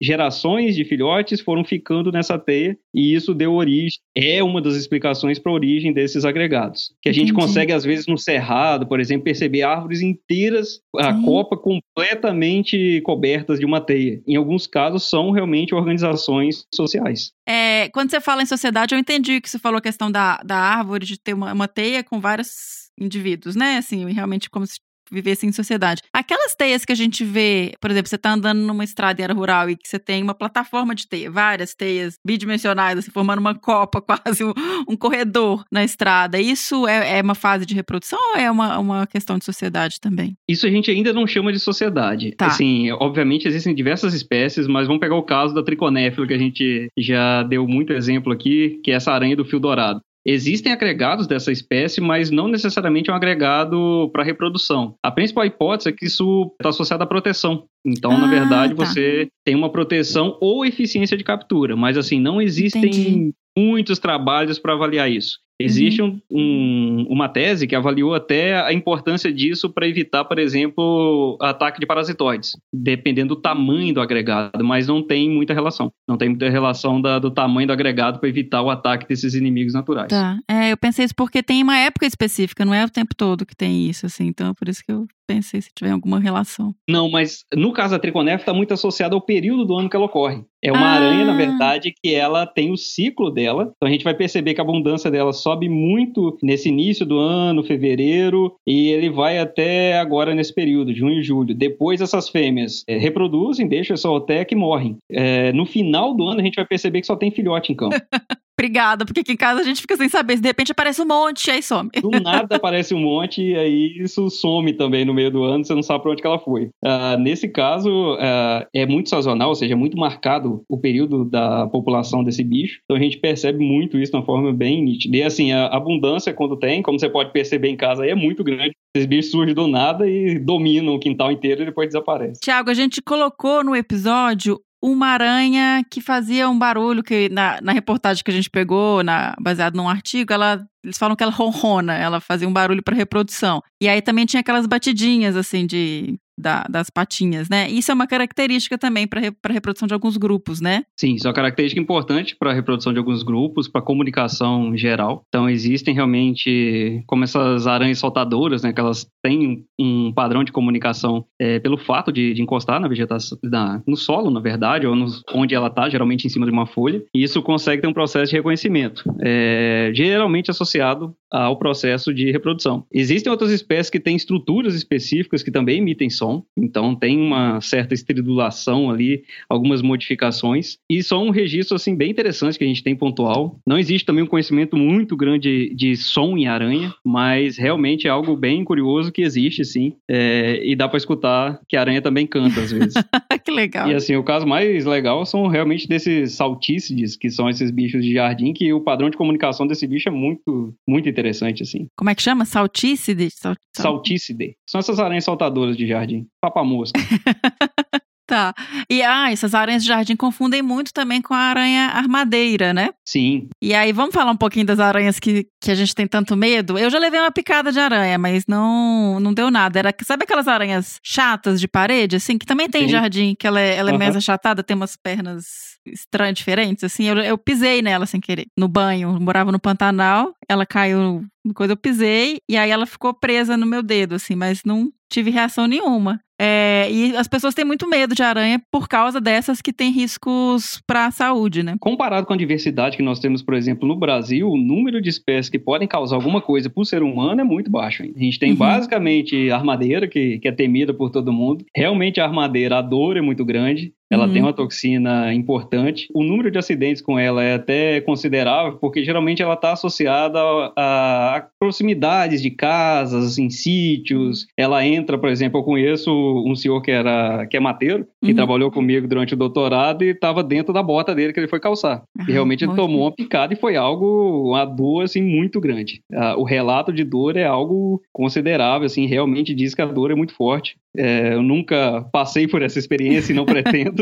gerações de filhotes foram ficando nessa teia e isso deu origem, é uma das explicações para a origem desses agregados. Que a gente Entendi. consegue, às vezes, no cerrado, por exemplo, perceber árvores inteiras, a Sim. copa completamente cobertas de uma teia. Em alguns casos, são realmente organizações sociais. É, quando você fala em sociedade, eu entendi que você falou a questão da, da árvore, de ter uma, uma teia com vários indivíduos, né? Assim, realmente como se vivesse em sociedade. Aquelas teias que a gente vê, por exemplo, você tá andando numa estrada em área rural e que você tem uma plataforma de teia, várias teias bidimensionais, assim, formando uma copa, quase um, um corredor na estrada. Isso é, é uma fase de reprodução ou é uma, uma questão de sociedade também? Isso a gente ainda não chama de sociedade. Tá. Assim, obviamente existem diversas espécies, mas vamos pegar o caso da triconéfila, que a gente já deu muito exemplo aqui, que é essa aranha do fio dourado. Existem agregados dessa espécie, mas não necessariamente é um agregado para reprodução. A principal hipótese é que isso está associado à proteção. Então, na Ah, verdade, tá. você tem uma proteção ou eficiência de captura, mas assim, não existem Entendi. muitos trabalhos para avaliar isso. Existe um- um- uma tese que avaliou até a importância disso para evitar, por exemplo, ataque de parasitoides, dependendo do tamanho do agregado, mas não tem muita relação. Não tem muita relação da- do tamanho do agregado para evitar o ataque desses inimigos naturais. Tá. É, eu pensei isso porque tem uma época específica, não é o tempo todo que tem isso, assim. Então, é por isso que eu pensei se tiver alguma relação. Não, mas no caso da triconéfila está muito associado ao período do ano que ela ocorre. É uma Ah. aranha, na verdade, que ela tem o ciclo dela. Então a gente vai perceber que a abundância dela sobe muito nesse início do ano, fevereiro, e ele vai até agora nesse período, junho e julho. Depois essas fêmeas eh, reproduzem, deixam essa oteca e morrem. Eh, no final do ano a gente vai perceber que só tem filhote em campo. Obrigada, porque aqui em casa a gente fica sem saber. De repente aparece um monte, aí some. Do nada aparece um monte e aí isso some também no meio do ano, você não sabe para onde que ela foi. Uh, nesse caso, uh, é muito sazonal, ou seja, é muito marcado o período da população desse bicho. Então a gente percebe muito isso de uma forma bem nítida. E assim, a abundância quando tem, como você pode perceber em casa, é muito grande. Esses bichos surgem do nada e dominam o quintal inteiro e depois desaparecem. Tiago, a gente colocou no episódio uma aranha que fazia um barulho que na, na reportagem que a gente pegou, na, baseado num artigo, ela eles falam que ela ronrona, ela fazia um barulho para reprodução. E aí também tinha aquelas batidinhas assim de da, das patinhas, né? Isso é uma característica também para a reprodução de alguns grupos, né? Sim, isso é uma característica importante para a reprodução de alguns grupos, para a comunicação geral. Então, existem realmente, como essas aranhas soltadoras, né? Que elas têm um padrão de comunicação é, pelo fato de, de, encostar na vegetação, na, no solo, na verdade, ou no, onde ela está, geralmente em cima de uma folha. E isso consegue ter um processo de reconhecimento, é, geralmente associado ao processo de reprodução. Existem outras espécies que têm estruturas específicas que também emitem som, então tem uma certa estridulação ali, algumas modificações, e só um registro assim bem interessante que a gente tem pontual. Não existe também um conhecimento muito grande de som em aranha, mas realmente é algo bem curioso que existe sim, é, e dá para escutar que a aranha também canta às vezes. que legal. E assim, o caso mais legal são realmente desses saltícides, que são esses bichos de jardim, que o padrão de comunicação desse bicho é muito, muito interessante interessante, assim. Como é que chama? Saltícide? Sal... Saltícide. São essas aranhas saltadoras de jardim. Papamosca. Tá. E ah, essas aranhas de jardim confundem muito também com a aranha armadeira, né? Sim. E aí, vamos falar um pouquinho das aranhas que, que a gente tem tanto medo? Eu já levei uma picada de aranha, mas não não deu nada. Era, sabe aquelas aranhas chatas de parede, assim, que também tem Sim. jardim, que ela é, ela é uhum. mais achatada, tem umas pernas estranhas, diferentes, assim. Eu, eu pisei nela sem querer, no banho. Eu morava no Pantanal, ela caiu coisa eu pisei e aí ela ficou presa no meu dedo, assim, mas não tive reação nenhuma. É, e as pessoas têm muito medo de aranha por causa dessas que têm riscos para a saúde, né? Comparado com a diversidade que nós temos, por exemplo, no Brasil, o número de espécies que podem causar alguma coisa para o ser humano é muito baixo. Hein? A gente tem uhum. basicamente a armadeira, que, que é temida por todo mundo. Realmente a armadeira, a dor é muito grande. Ela uhum. tem uma toxina importante. O número de acidentes com ela é até considerável, porque geralmente ela está associada a, a, proximidades de casas, em sítios. Ela entra, por exemplo, eu conheço um senhor que era que é mateiro, que uhum. trabalhou comigo durante o doutorado e estava dentro da bota dele que ele foi calçar. Uhum. E realmente ele tomou uma picada e foi algo, uma dor assim muito grande. O relato de dor é algo considerável, assim, realmente diz que a dor é muito forte. É, eu nunca passei por essa experiência e não pretendo,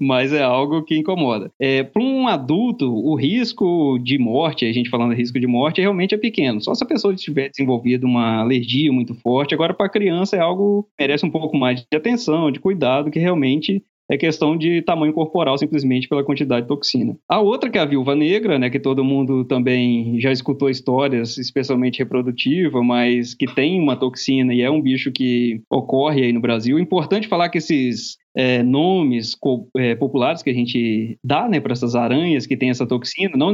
mas é algo que incomoda. É, Para um adulto, o risco de morte, a gente falando de risco de morte, realmente é pequeno. Só se a pessoa tiver desenvolvido uma alergia muito forte. Agora, para a criança, é algo que merece um pouco mais de atenção, de cuidado, que realmente é questão de tamanho corporal, simplesmente pela quantidade de toxina. A outra, que é a viúva negra, né, que todo mundo também já escutou histórias, especialmente reprodutiva, mas que tem uma toxina e é um bicho que ocorre aí no Brasil. Importante falar que esses é, nomes é, populares que a gente dá né, para essas aranhas que têm essa toxina, não,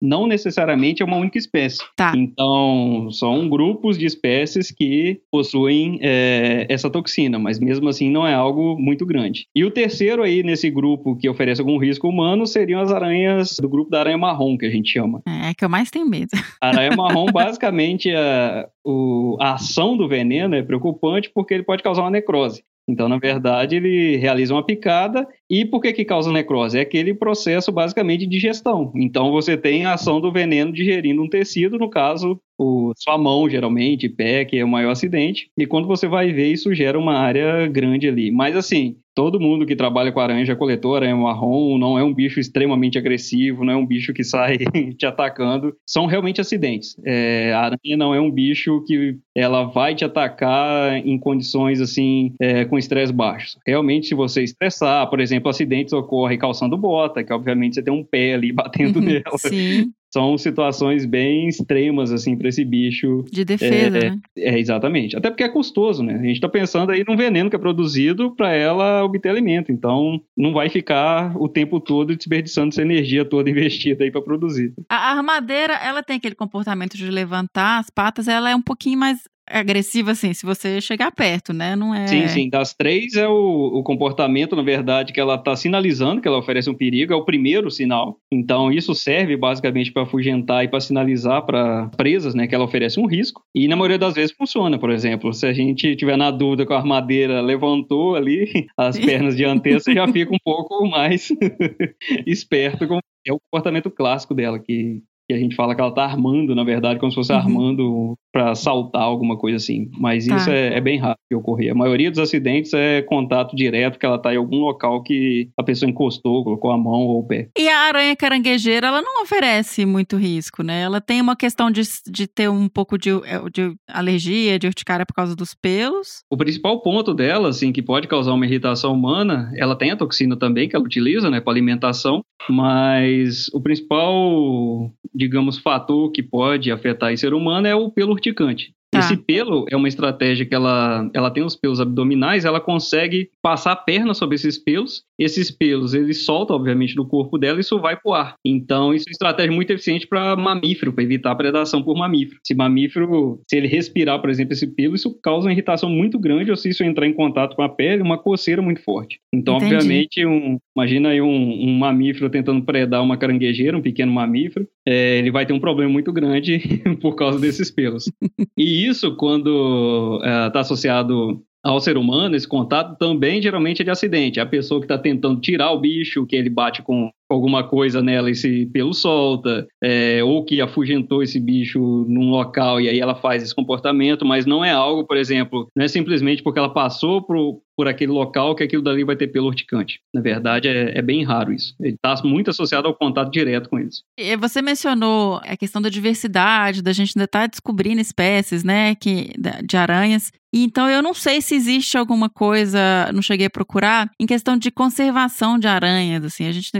não necessariamente é uma única espécie. Tá. Então, são grupos de espécies que possuem é, essa toxina, mas mesmo assim não é algo muito grande. E o terceiro aí nesse grupo que oferece algum risco humano seriam as aranhas do grupo da aranha marrom, que a gente chama. É, é que eu mais tenho medo. A aranha marrom, basicamente, a, o, a ação do veneno é preocupante porque ele pode causar uma necrose. Então, na verdade, ele realiza uma picada. E por que, que causa necrose? É aquele processo basicamente de digestão. Então, você tem a ação do veneno digerindo um tecido, no caso, o, sua mão, geralmente, pé, que é o maior acidente. E quando você vai ver, isso gera uma área grande ali. Mas, assim, todo mundo que trabalha com aranha já coletou aranha marrom, não é um bicho extremamente agressivo, não é um bicho que sai te atacando. São realmente acidentes. É, a aranha não é um bicho que ela vai te atacar em condições assim, é, com estresse baixo. Realmente, se você estressar, por exemplo, acidentes ocorrem calçando bota, que obviamente você tem um pé ali batendo uhum, nela. Sim são situações bem extremas, assim, para esse bicho. De defesa, é, né? É, exatamente. Até porque é custoso, né? A gente está pensando aí num veneno que é produzido para ela obter alimento. Então, não vai ficar o tempo todo desperdiçando essa energia toda investida aí para produzir. A armadeira, ela tem aquele comportamento de levantar as patas, ela é um pouquinho mais agressiva, assim, se você chegar perto, né? Não é. Sim, sim. Das três é o, o comportamento, na verdade, que ela está sinalizando que ela oferece um perigo, é o primeiro sinal. Então, isso serve basicamente para afugentar e para sinalizar para presas, né, que ela oferece um risco. E na maioria das vezes funciona, por exemplo. Se a gente tiver na dúvida com a armadeira levantou ali as pernas dianteiras, você já fica um pouco mais esperto com é o comportamento clássico dela, que que a gente fala que ela tá armando, na verdade, como se fosse uhum. armando para saltar alguma coisa assim. Mas tá. isso é, é, bem raro de ocorrer. A maioria dos acidentes é contato direto, que ela tá em algum local que a pessoa encostou, colocou a mão ou o pé. E a aranha caranguejeira, ela não oferece muito risco, né? Ela tem uma questão de, de ter um pouco de, é, de alergia, de urticária por causa dos pelos. O principal ponto dela, assim, que pode causar uma irritação humana, ela tem a toxina também que ela utiliza, né, para alimentação, mas o principal digamos, fator que pode afetar o ser humano é o pelo urticante. Tá. Esse pelo é uma estratégia que ela, ela tem os pelos abdominais, ela consegue passar a perna sobre esses pelos. Esses pelos, eles soltam, obviamente, do corpo dela e isso vai pro ar. Então, isso é uma estratégia muito eficiente para mamífero, para evitar a predação por mamífero. Se mamífero, se ele respirar, por exemplo, esse pelo, isso causa uma irritação muito grande, ou se isso entrar em contato com a pele, uma coceira muito forte. Então, Entendi. obviamente, um, imagina aí um, um, mamífero tentando predar uma caranguejeira, um pequeno mamífero, é, ele vai ter um problema muito grande por causa desses pelos. E isso, quando está é, associado ao ser humano, esse contato também geralmente é de acidente. A pessoa que está tentando tirar o bicho, que ele bate com alguma coisa nela e esse pelo solta, é, ou que afugentou esse bicho num local e aí ela faz esse comportamento, mas não é algo, por exemplo, não é simplesmente porque ela passou por, por aquele local que aquilo dali vai ter pelo urticante. Na verdade, é, é bem raro isso. Ele está muito associado ao contato direto com eles. Você mencionou a questão da diversidade, da gente ainda estar tá descobrindo espécies, né, que, de aranhas. Então, eu não sei se existe alguma coisa, não cheguei a procurar, em questão de conservação de aranhas. Assim, a gente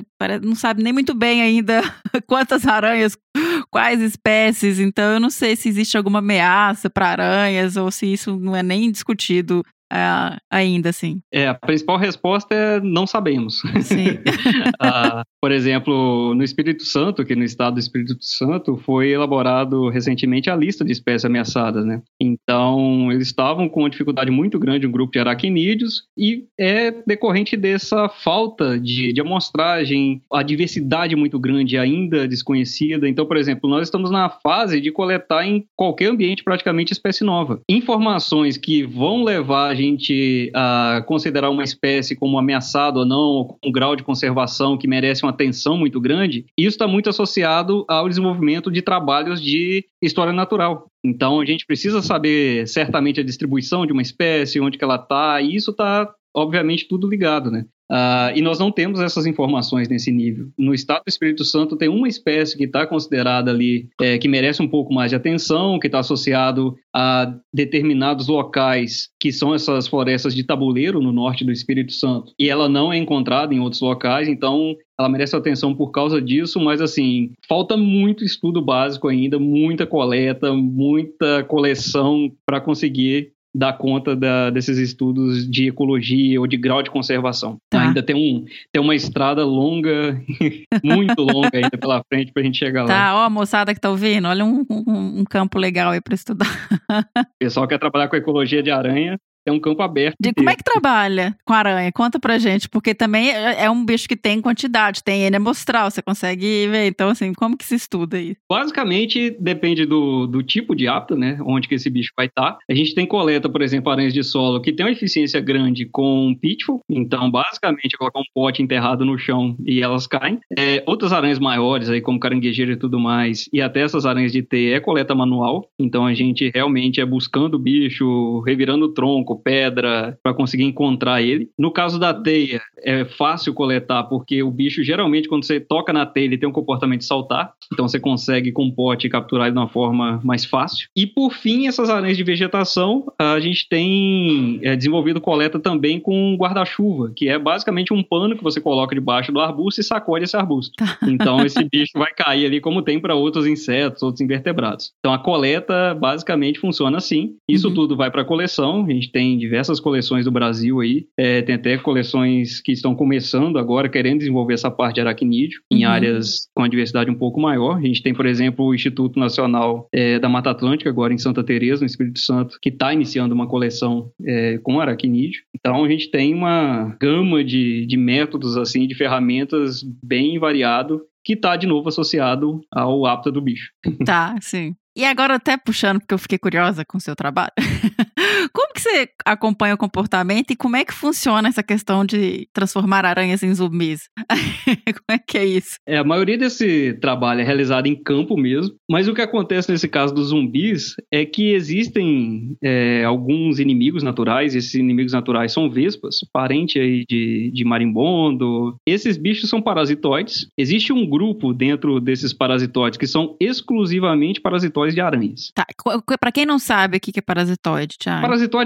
não sabe nem muito bem ainda quantas aranhas, quais espécies. Então, eu não sei se existe alguma ameaça para aranhas ou se isso não é nem discutido uh, ainda, assim? É, a principal resposta é não sabemos. Sim. uh, por exemplo, no Espírito Santo, que no estado do Espírito Santo, foi elaborado recentemente a lista de espécies ameaçadas, né? Então, eles estavam com uma dificuldade muito grande, um grupo de aracnídeos, e é decorrente dessa falta de, de amostragem, a diversidade muito grande ainda desconhecida. Então, por exemplo, nós estamos na fase de coletar em qualquer ambiente praticamente espécie nova. Informações que vão levar a gente a considerar uma espécie como ameaçada ou não, com um grau de conservação que merece uma atenção muito grande, isso está muito associado ao desenvolvimento de trabalhos de história natural. Então a gente precisa saber certamente a distribuição de uma espécie, onde que ela está, e isso está obviamente tudo ligado, né? Uh, e nós não temos essas informações nesse nível. No estado do Espírito Santo tem uma espécie que está considerada ali, é, que merece um pouco mais de atenção, que está associado a determinados locais, que são essas florestas de tabuleiro no norte do Espírito Santo, e ela não é encontrada em outros locais, então ela merece atenção por causa disso, mas assim, falta muito estudo básico ainda, muita coleta, muita coleção para conseguir dar conta da, desses estudos de ecologia ou de grau de conservação. Tá. Ainda tem, um, tem uma estrada longa, muito longa ainda pela frente para a gente chegar tá, lá. Tá, ó, moçada que tá ouvindo, olha um, um, um campo legal aí para estudar. o pessoal quer trabalhar com ecologia de aranha, é um campo aberto. De como é que trabalha com aranha? Conta pra gente, porque também é, é um bicho que tem quantidade, tem N amostral, você consegue ver. Então, assim, como que se estuda aí? Basicamente, depende do, do tipo de hábito, né? Onde que esse bicho vai estar. Tá. A gente tem coleta, por exemplo, aranhas de solo que tem uma eficiência grande com pitfall. Então, basicamente, é colocar um pote enterrado no chão e elas caem. É, outras aranhas maiores, aí, como caranguejeira e tudo mais, e até essas aranhas de T é coleta manual. Então, a gente realmente é buscando o bicho, revirando o tronco, pedra para conseguir encontrar ele. No caso da teia, é fácil coletar porque o bicho geralmente quando você toca na teia ele tem um comportamento de saltar, então você consegue com o pote capturar ele de uma forma mais fácil. E por fim, essas aranhas de vegetação, a gente tem é, desenvolvido coleta também com guarda-chuva, que é basicamente um pano que você coloca debaixo do arbusto e sacode esse arbusto. Tá. Então esse bicho vai cair ali como tem para outros insetos, outros invertebrados. Então a coleta basicamente funciona assim. Isso uhum. tudo vai para coleção, a gente tem tem diversas coleções do Brasil aí, é, tem até coleções que estão começando agora, querendo desenvolver essa parte de aracnídeo em Uhum. áreas com a diversidade um pouco maior. A gente tem, por exemplo, o Instituto Nacional é, da Mata Atlântica, agora em Santa Teresa, no Espírito Santo, que está iniciando uma coleção é, com aracnídeo. Então a gente tem uma gama de, de métodos, assim, de ferramentas bem variado que está de novo associado ao apta do bicho. Tá, sim. E agora, até puxando, porque eu fiquei curiosa com o seu trabalho. como que você acompanha o comportamento e como é que funciona essa questão de transformar aranhas em zumbis? como é que é isso? É, a maioria desse trabalho é realizado em campo mesmo, mas o que acontece nesse caso dos zumbis é que existem é, alguns inimigos naturais, esses inimigos naturais são vespas, parente aí de, de marimbondo. Esses bichos são parasitoides. Existe um grupo dentro desses parasitoides que são exclusivamente parasitoides de aranhas. Tá, pra quem não sabe o que é parasitoide,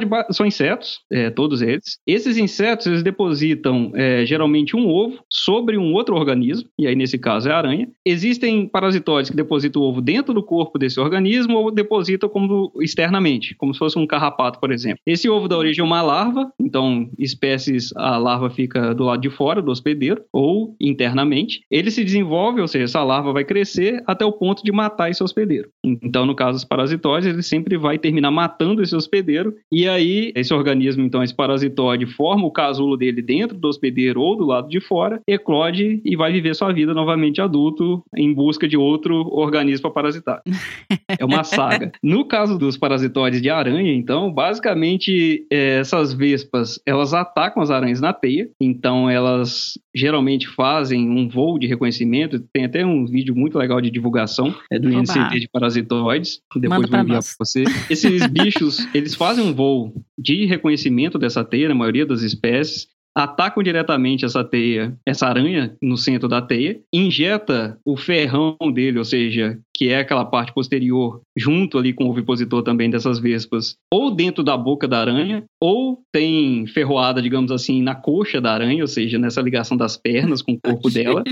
Ba- são insetos, é, todos eles. Esses insetos, eles depositam é, geralmente um ovo sobre um outro organismo, e aí nesse caso é a aranha. Existem parasitoides que depositam o ovo dentro do corpo desse organismo ou depositam como externamente, como se fosse um carrapato, por exemplo. Esse ovo dá origem a uma larva, então espécies, a larva fica do lado de fora do hospedeiro ou internamente. Ele se desenvolve, ou seja, essa larva vai crescer até o ponto de matar esse hospedeiro. Então, no caso dos parasitoides, ele sempre vai terminar matando esse hospedeiro, e aí esse organismo, então, esse parasitóide, forma o casulo dele dentro do hospedeiro ou do lado de fora, eclode e vai viver sua vida novamente adulto em busca de outro organismo para parasitar. É uma saga. No caso dos parasitoides de aranha, então, basicamente, é, essas vespas, elas atacam as aranhas na teia, então elas geralmente fazem um voo de reconhecimento, tem até um vídeo muito legal de divulgação é, do. INCT de parasitoides, depois Manda vou enviar para você. Esses bichos, eles fazem um voo de reconhecimento dessa teia, na maioria das espécies, atacam diretamente essa teia, essa aranha no centro da teia, injeta o ferrão dele, ou seja, que é aquela parte posterior, junto ali com o ovipositor também dessas vespas, ou dentro da boca da aranha, ou tem ferroada, digamos assim, na coxa da aranha, ou seja, nessa ligação das pernas com o corpo dela.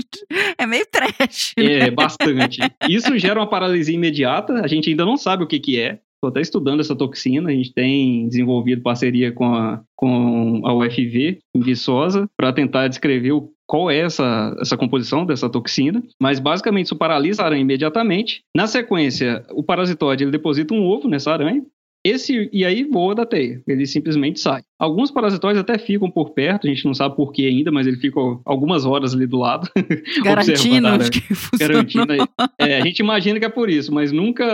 É meio trash. né? É, bastante. Isso gera uma paralisia imediata, a gente ainda não sabe o que, que é. Estou até estudando essa toxina, a gente tem desenvolvido parceria com a, com a UFV em Viçosa para tentar descrever o, qual é essa, essa composição dessa toxina, mas basicamente isso paralisa a aranha imediatamente. Na sequência, o parasitóide ele deposita um ovo nessa aranha, esse, e aí voa da teia, ele simplesmente sai. Alguns parasitóides até ficam por perto, a gente não sabe por que ainda, mas ele fica algumas horas ali do lado. Garantindo que funcionou. Garantindo. É, a gente imagina que é por isso, mas nunca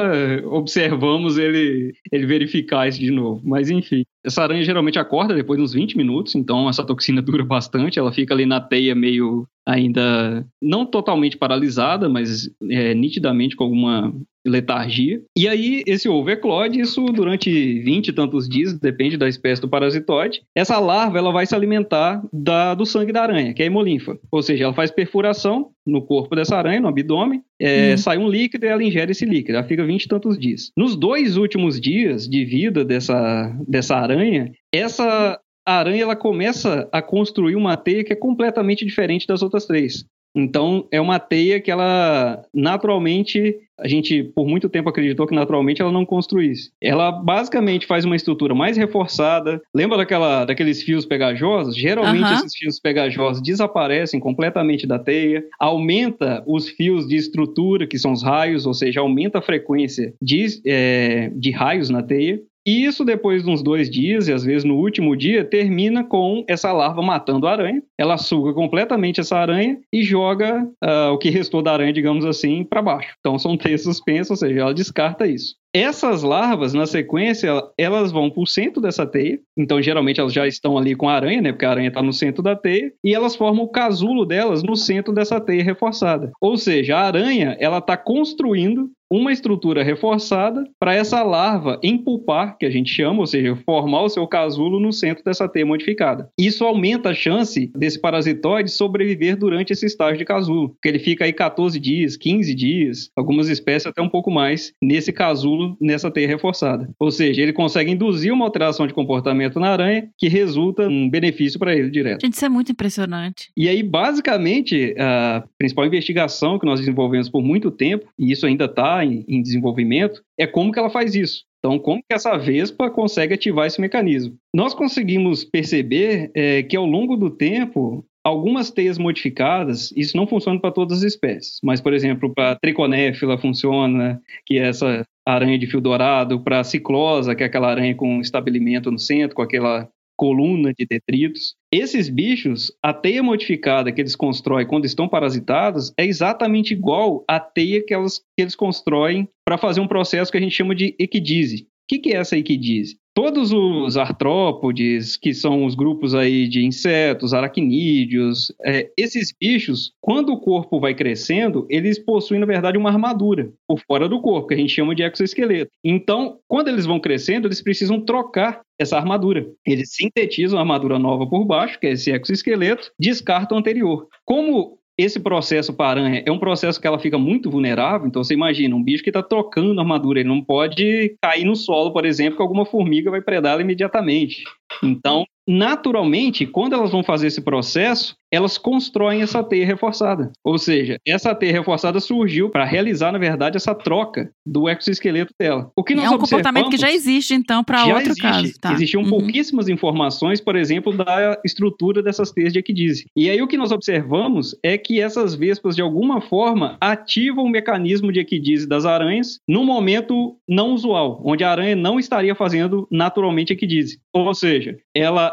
observamos ele, ele verificar isso de novo. Mas enfim, essa aranha geralmente acorda depois de uns 20 minutos, então essa toxina dura bastante, ela fica ali na teia meio ainda não totalmente paralisada, mas é, nitidamente com alguma letargia. E aí esse ovo eclode, isso durante 20 e tantos dias, depende da espécie do parasitoide. Essa larva ela vai se alimentar da, do sangue da aranha, que é a hemolinfa. Ou seja, ela faz perfuração no corpo dessa aranha, no abdômen, é, Hum. sai um líquido e ela ingere esse líquido. Ela fica 20 e tantos dias. Nos dois últimos dias de vida dessa, dessa aranha, essa aranha ela começa a construir uma teia que é completamente diferente das outras três. Então, é uma teia que ela naturalmente, a gente por muito tempo acreditou que naturalmente ela não construísse. Ela basicamente faz uma estrutura mais reforçada. Lembra daquela, daqueles fios pegajosos? Geralmente esses fios pegajosos desaparecem completamente da teia. Aumenta os fios de estrutura, que são os raios, ou seja, aumenta a frequência de, é, de raios na teia. E isso, depois de uns dois dias, e às vezes no último dia, termina com essa larva matando a aranha. Ela suga completamente essa aranha e joga ah, o que restou da aranha, digamos assim, para baixo. Então são teias suspensas, ou seja, ela descarta isso. Essas larvas, na sequência, elas vão para o centro dessa teia. Então, geralmente, elas já estão ali com a aranha, né? Porque a aranha está no centro da teia. E elas formam o casulo delas no centro dessa teia reforçada. Ou seja, a aranha, ela está construindo uma estrutura reforçada para essa larva empulpar, que a gente chama, ou seja, formar o seu casulo no centro dessa teia modificada. Isso aumenta a chance desse parasitoide sobreviver durante esse estágio de casulo, porque ele fica aí 14 dias, 15 dias, algumas espécies até um pouco mais, nesse casulo, nessa teia reforçada. Ou seja, ele consegue induzir uma alteração de comportamento na aranha que resulta um benefício para ele direto. Gente, isso é muito impressionante. E aí, basicamente, a principal investigação que nós desenvolvemos por muito tempo, e isso ainda está em, em desenvolvimento é como que ela faz isso. Então, como que essa vespa consegue ativar esse mecanismo? Nós conseguimos perceber é, que ao longo do tempo, algumas teias modificadas, isso não funciona para todas as espécies, mas, por exemplo, para triconéfila funciona, que é essa aranha de fio dourado, para ciclosa, que é aquela aranha com estabelecimento no centro, com aquela coluna de detritos. Esses bichos, a teia modificada que eles constroem quando estão parasitados é exatamente igual à teia que, elas, que eles constroem para fazer um processo que a gente chama de equidise. Que, que é essa equidise? Todos os artrópodes, que são os grupos aí de insetos, aracnídeos, é, esses bichos, quando o corpo vai crescendo, eles possuem, na verdade, uma armadura por fora do corpo, que a gente chama de exoesqueleto. Então, quando eles vão crescendo, eles precisam trocar essa armadura. Eles sintetizam a armadura nova por baixo, que é esse exoesqueleto, descartam o anterior. Como esse processo para aranha é um processo que ela fica muito vulnerável. Então, você imagina um bicho que está trocando armadura, ele não pode cair no solo, por exemplo, que alguma formiga vai predá-la imediatamente. Então, naturalmente, quando elas vão fazer esse processo, elas constroem essa teia reforçada. Ou seja, essa teia reforçada surgiu para realizar, na verdade, essa troca do exoesqueleto dela. O que nós é um comportamento que já existe, então, para outro existe. caso. Tá. Existiam uhum. pouquíssimas informações, por exemplo, da estrutura dessas teias de equidise. E aí o que nós observamos é que essas vespas, de alguma forma, ativam o mecanismo de equidise das aranhas num momento não usual, onde a aranha não estaria fazendo naturalmente equidise. Ou seja, ela,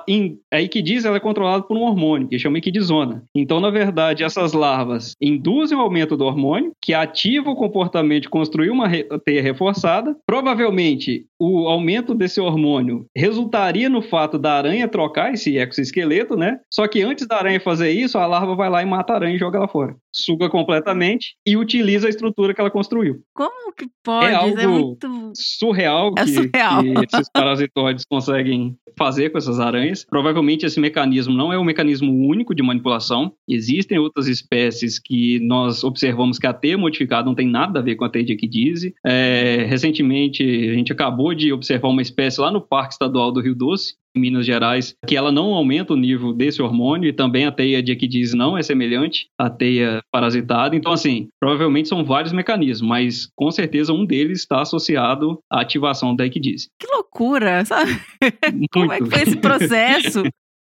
a equidise ela é controlada por um hormônio, que chama equidisona zona. Então, na verdade, essas larvas induzem o aumento do hormônio, que ativa o comportamento de construir uma teia reforçada. Provavelmente, o aumento desse hormônio resultaria no fato da aranha trocar esse exoesqueleto, né? Só que antes da aranha fazer isso, a larva vai lá e mata a aranha e joga ela fora. Suga completamente e utiliza a estrutura que ela construiu. Como que pode? É algo é muito... surreal, é que, surreal. que esses parasitoides conseguem fazer com essas aranhas. Provavelmente esse mecanismo não é um mecanismo único de manipulação. Existem outras espécies que nós observamos que a teia modificada não tem nada a ver com a teia de equidise. É, recentemente, a gente acabou de observar uma espécie lá no Parque Estadual do Rio Doce, em Minas Gerais, que ela não aumenta o nível desse hormônio e também a teia de equidise não é semelhante à teia parasitada. Então, assim, provavelmente são vários mecanismos, mas com certeza um deles está associado à ativação da equidise. Que loucura, sabe? Como é que foi esse processo?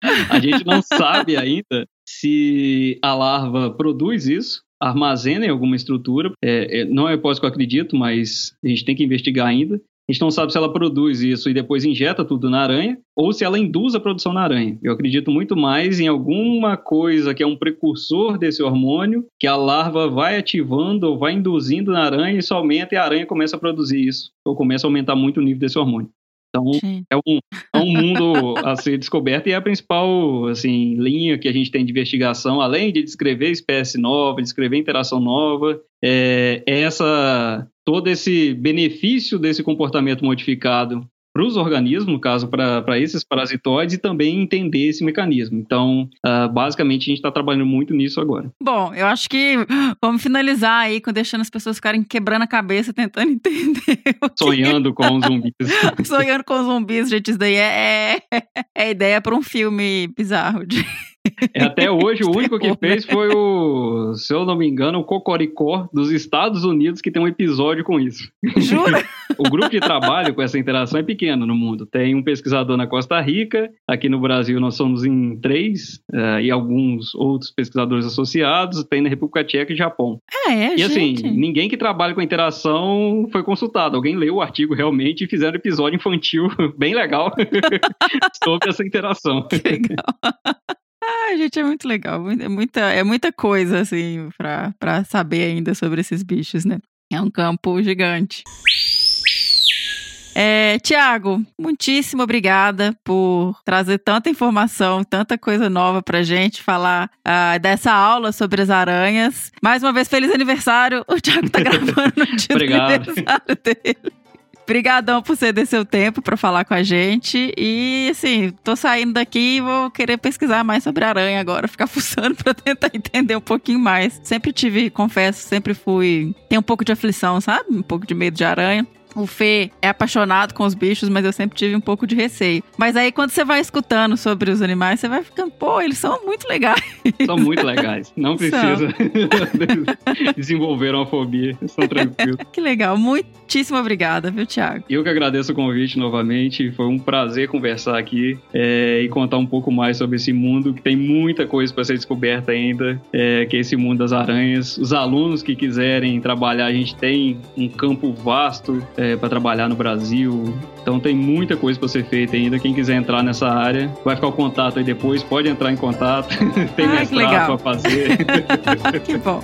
a gente não sabe ainda se a larva produz isso, armazena em alguma estrutura. É, é, não é hipótese que eu acredito, mas a gente tem que investigar ainda. A gente não sabe se ela produz isso e depois injeta tudo na aranha ou se ela induz a produção na aranha. Eu acredito muito mais em alguma coisa que é um precursor desse hormônio, que a larva vai ativando ou vai induzindo na aranha, isso aumenta e a aranha começa a produzir isso, ou começa a aumentar muito o nível desse hormônio. Então, é um, é um mundo a ser descoberto e é a principal assim, linha que a gente tem de investigação, além de descrever espécie nova, descrever interação nova, é, é essa todo esse benefício desse comportamento modificado para os organismos, no caso, para esses parasitoides, e também entender esse mecanismo. Então, uh, basicamente, a gente está trabalhando muito nisso agora. Bom, eu acho que vamos finalizar aí com deixando as pessoas ficarem quebrando a cabeça, tentando entender. Sonhando com os zumbis. Sonhando com os zumbis, gente, isso daí é, é, é ideia para um filme bizarro de. É, até hoje, o único que fez foi o, se eu não me engano, o Cocoricó dos Estados Unidos, que tem um episódio com isso. Jura? o grupo de trabalho com essa interação é pequeno no mundo. Tem um pesquisador na Costa Rica, aqui no Brasil nós somos em três, uh, e alguns outros pesquisadores associados, tem na República Tcheca e Japão. Ah, é, E assim, gente. ninguém que trabalha com interação foi consultado. Alguém leu o artigo realmente e fizeram um episódio infantil bem legal sobre essa interação. Que legal. Ai, gente, é muito legal. É muita, é muita coisa, assim, pra, pra saber ainda sobre esses bichos, né? É um campo gigante. É, Tiago, muitíssimo obrigada por trazer tanta informação, tanta coisa nova pra gente, falar ah, dessa aula sobre as aranhas. Mais uma vez, feliz aniversário. O Tiago tá gravando no dia Obrigado. do aniversário dele. Obrigadão por ceder seu tempo para falar com a gente. E assim, tô saindo daqui e vou querer pesquisar mais sobre aranha agora, ficar fuçando para tentar entender um pouquinho mais. Sempre tive, confesso, sempre fui. Tem um pouco de aflição, sabe? Um pouco de medo de aranha. O Fê é apaixonado com os bichos, mas eu sempre tive um pouco de receio. Mas aí quando você vai escutando sobre os animais, você vai ficando, pô, eles são muito legais. São muito legais. Não precisa desenvolver uma fobia. São tranquilos. que legal. Muitíssimo obrigada, viu, Thiago? Eu que agradeço o convite novamente. Foi um prazer conversar aqui é, e contar um pouco mais sobre esse mundo que tem muita coisa para ser descoberta ainda, é, que é esse mundo das aranhas. Os alunos que quiserem trabalhar, a gente tem um campo vasto é, para trabalhar no Brasil. Então tem muita coisa para ser feita ainda. Quem quiser entrar nessa área, vai ficar o contato aí depois, pode entrar em contato. tem ah, mestrado para fazer. que bom.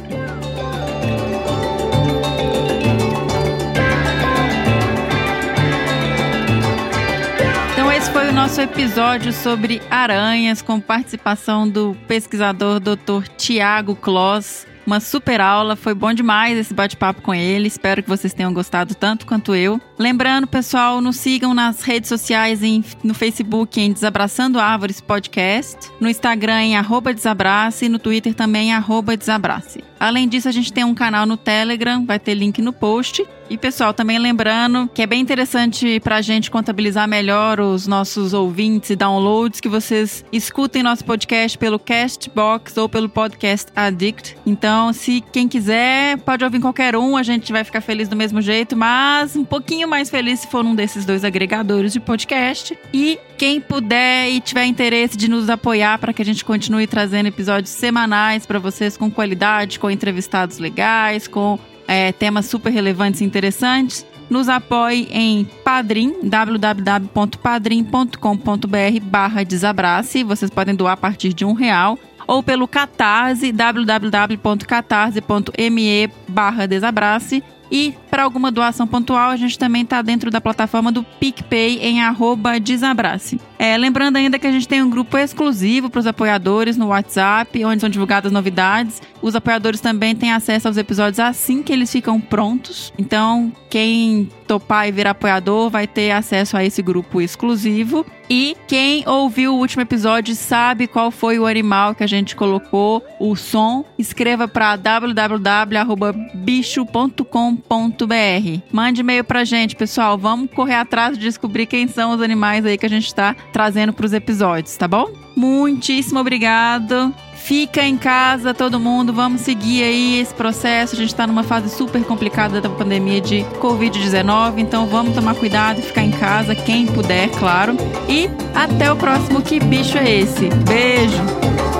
Então esse foi o nosso episódio sobre aranhas, com participação do pesquisador Dr. Tiago Kloss. Uma super aula, foi bom demais esse bate-papo com ele. Espero que vocês tenham gostado tanto quanto eu. Lembrando, pessoal, nos sigam nas redes sociais, em, no Facebook em Desabraçando Árvores Podcast, no Instagram em arroba Desabrace e no Twitter também em arroba Desabrace. Além disso, a gente tem um canal no Telegram, vai ter link no post. E pessoal, também lembrando que é bem interessante para a gente contabilizar melhor os nossos ouvintes e downloads, que vocês escutem nosso podcast pelo Castbox ou pelo Podcast Addict. Então, se quem quiser, pode ouvir qualquer um, a gente vai ficar feliz do mesmo jeito, mas um pouquinho mais feliz se for um desses dois agregadores de podcast. E quem puder e tiver interesse de nos apoiar para que a gente continue trazendo episódios semanais para vocês com qualidade, com entrevistados legais, com é, temas super relevantes e interessantes, nos apoie em Padrim, www.padrim.com.br barra desabrace. Vocês podem doar a partir de um real. Ou pelo Catarse, www.catarse.me barra desabrace. E para alguma doação pontual, a gente também está dentro da plataforma do PicPay em arroba desabrace. É, lembrando ainda que a gente tem um grupo exclusivo para os apoiadores no WhatsApp, onde são divulgadas novidades. Os apoiadores também têm acesso aos episódios assim que eles ficam prontos. Então, quem topar e virar apoiador vai ter acesso a esse grupo exclusivo. E quem ouviu o último episódio sabe qual foi o animal que a gente colocou, o som. Escreva para www.bicho.com.br. Mande e-mail pra gente, pessoal. Vamos correr atrás de descobrir quem são os animais aí que a gente está trazendo para os episódios, tá bom? Muitíssimo obrigado. Fica em casa, todo mundo. Vamos seguir aí esse processo. A gente está numa fase super complicada da pandemia de Covid-19. Então vamos tomar cuidado e ficar em casa, quem puder, claro. E até o próximo Que Bicho é Esse? Beijo!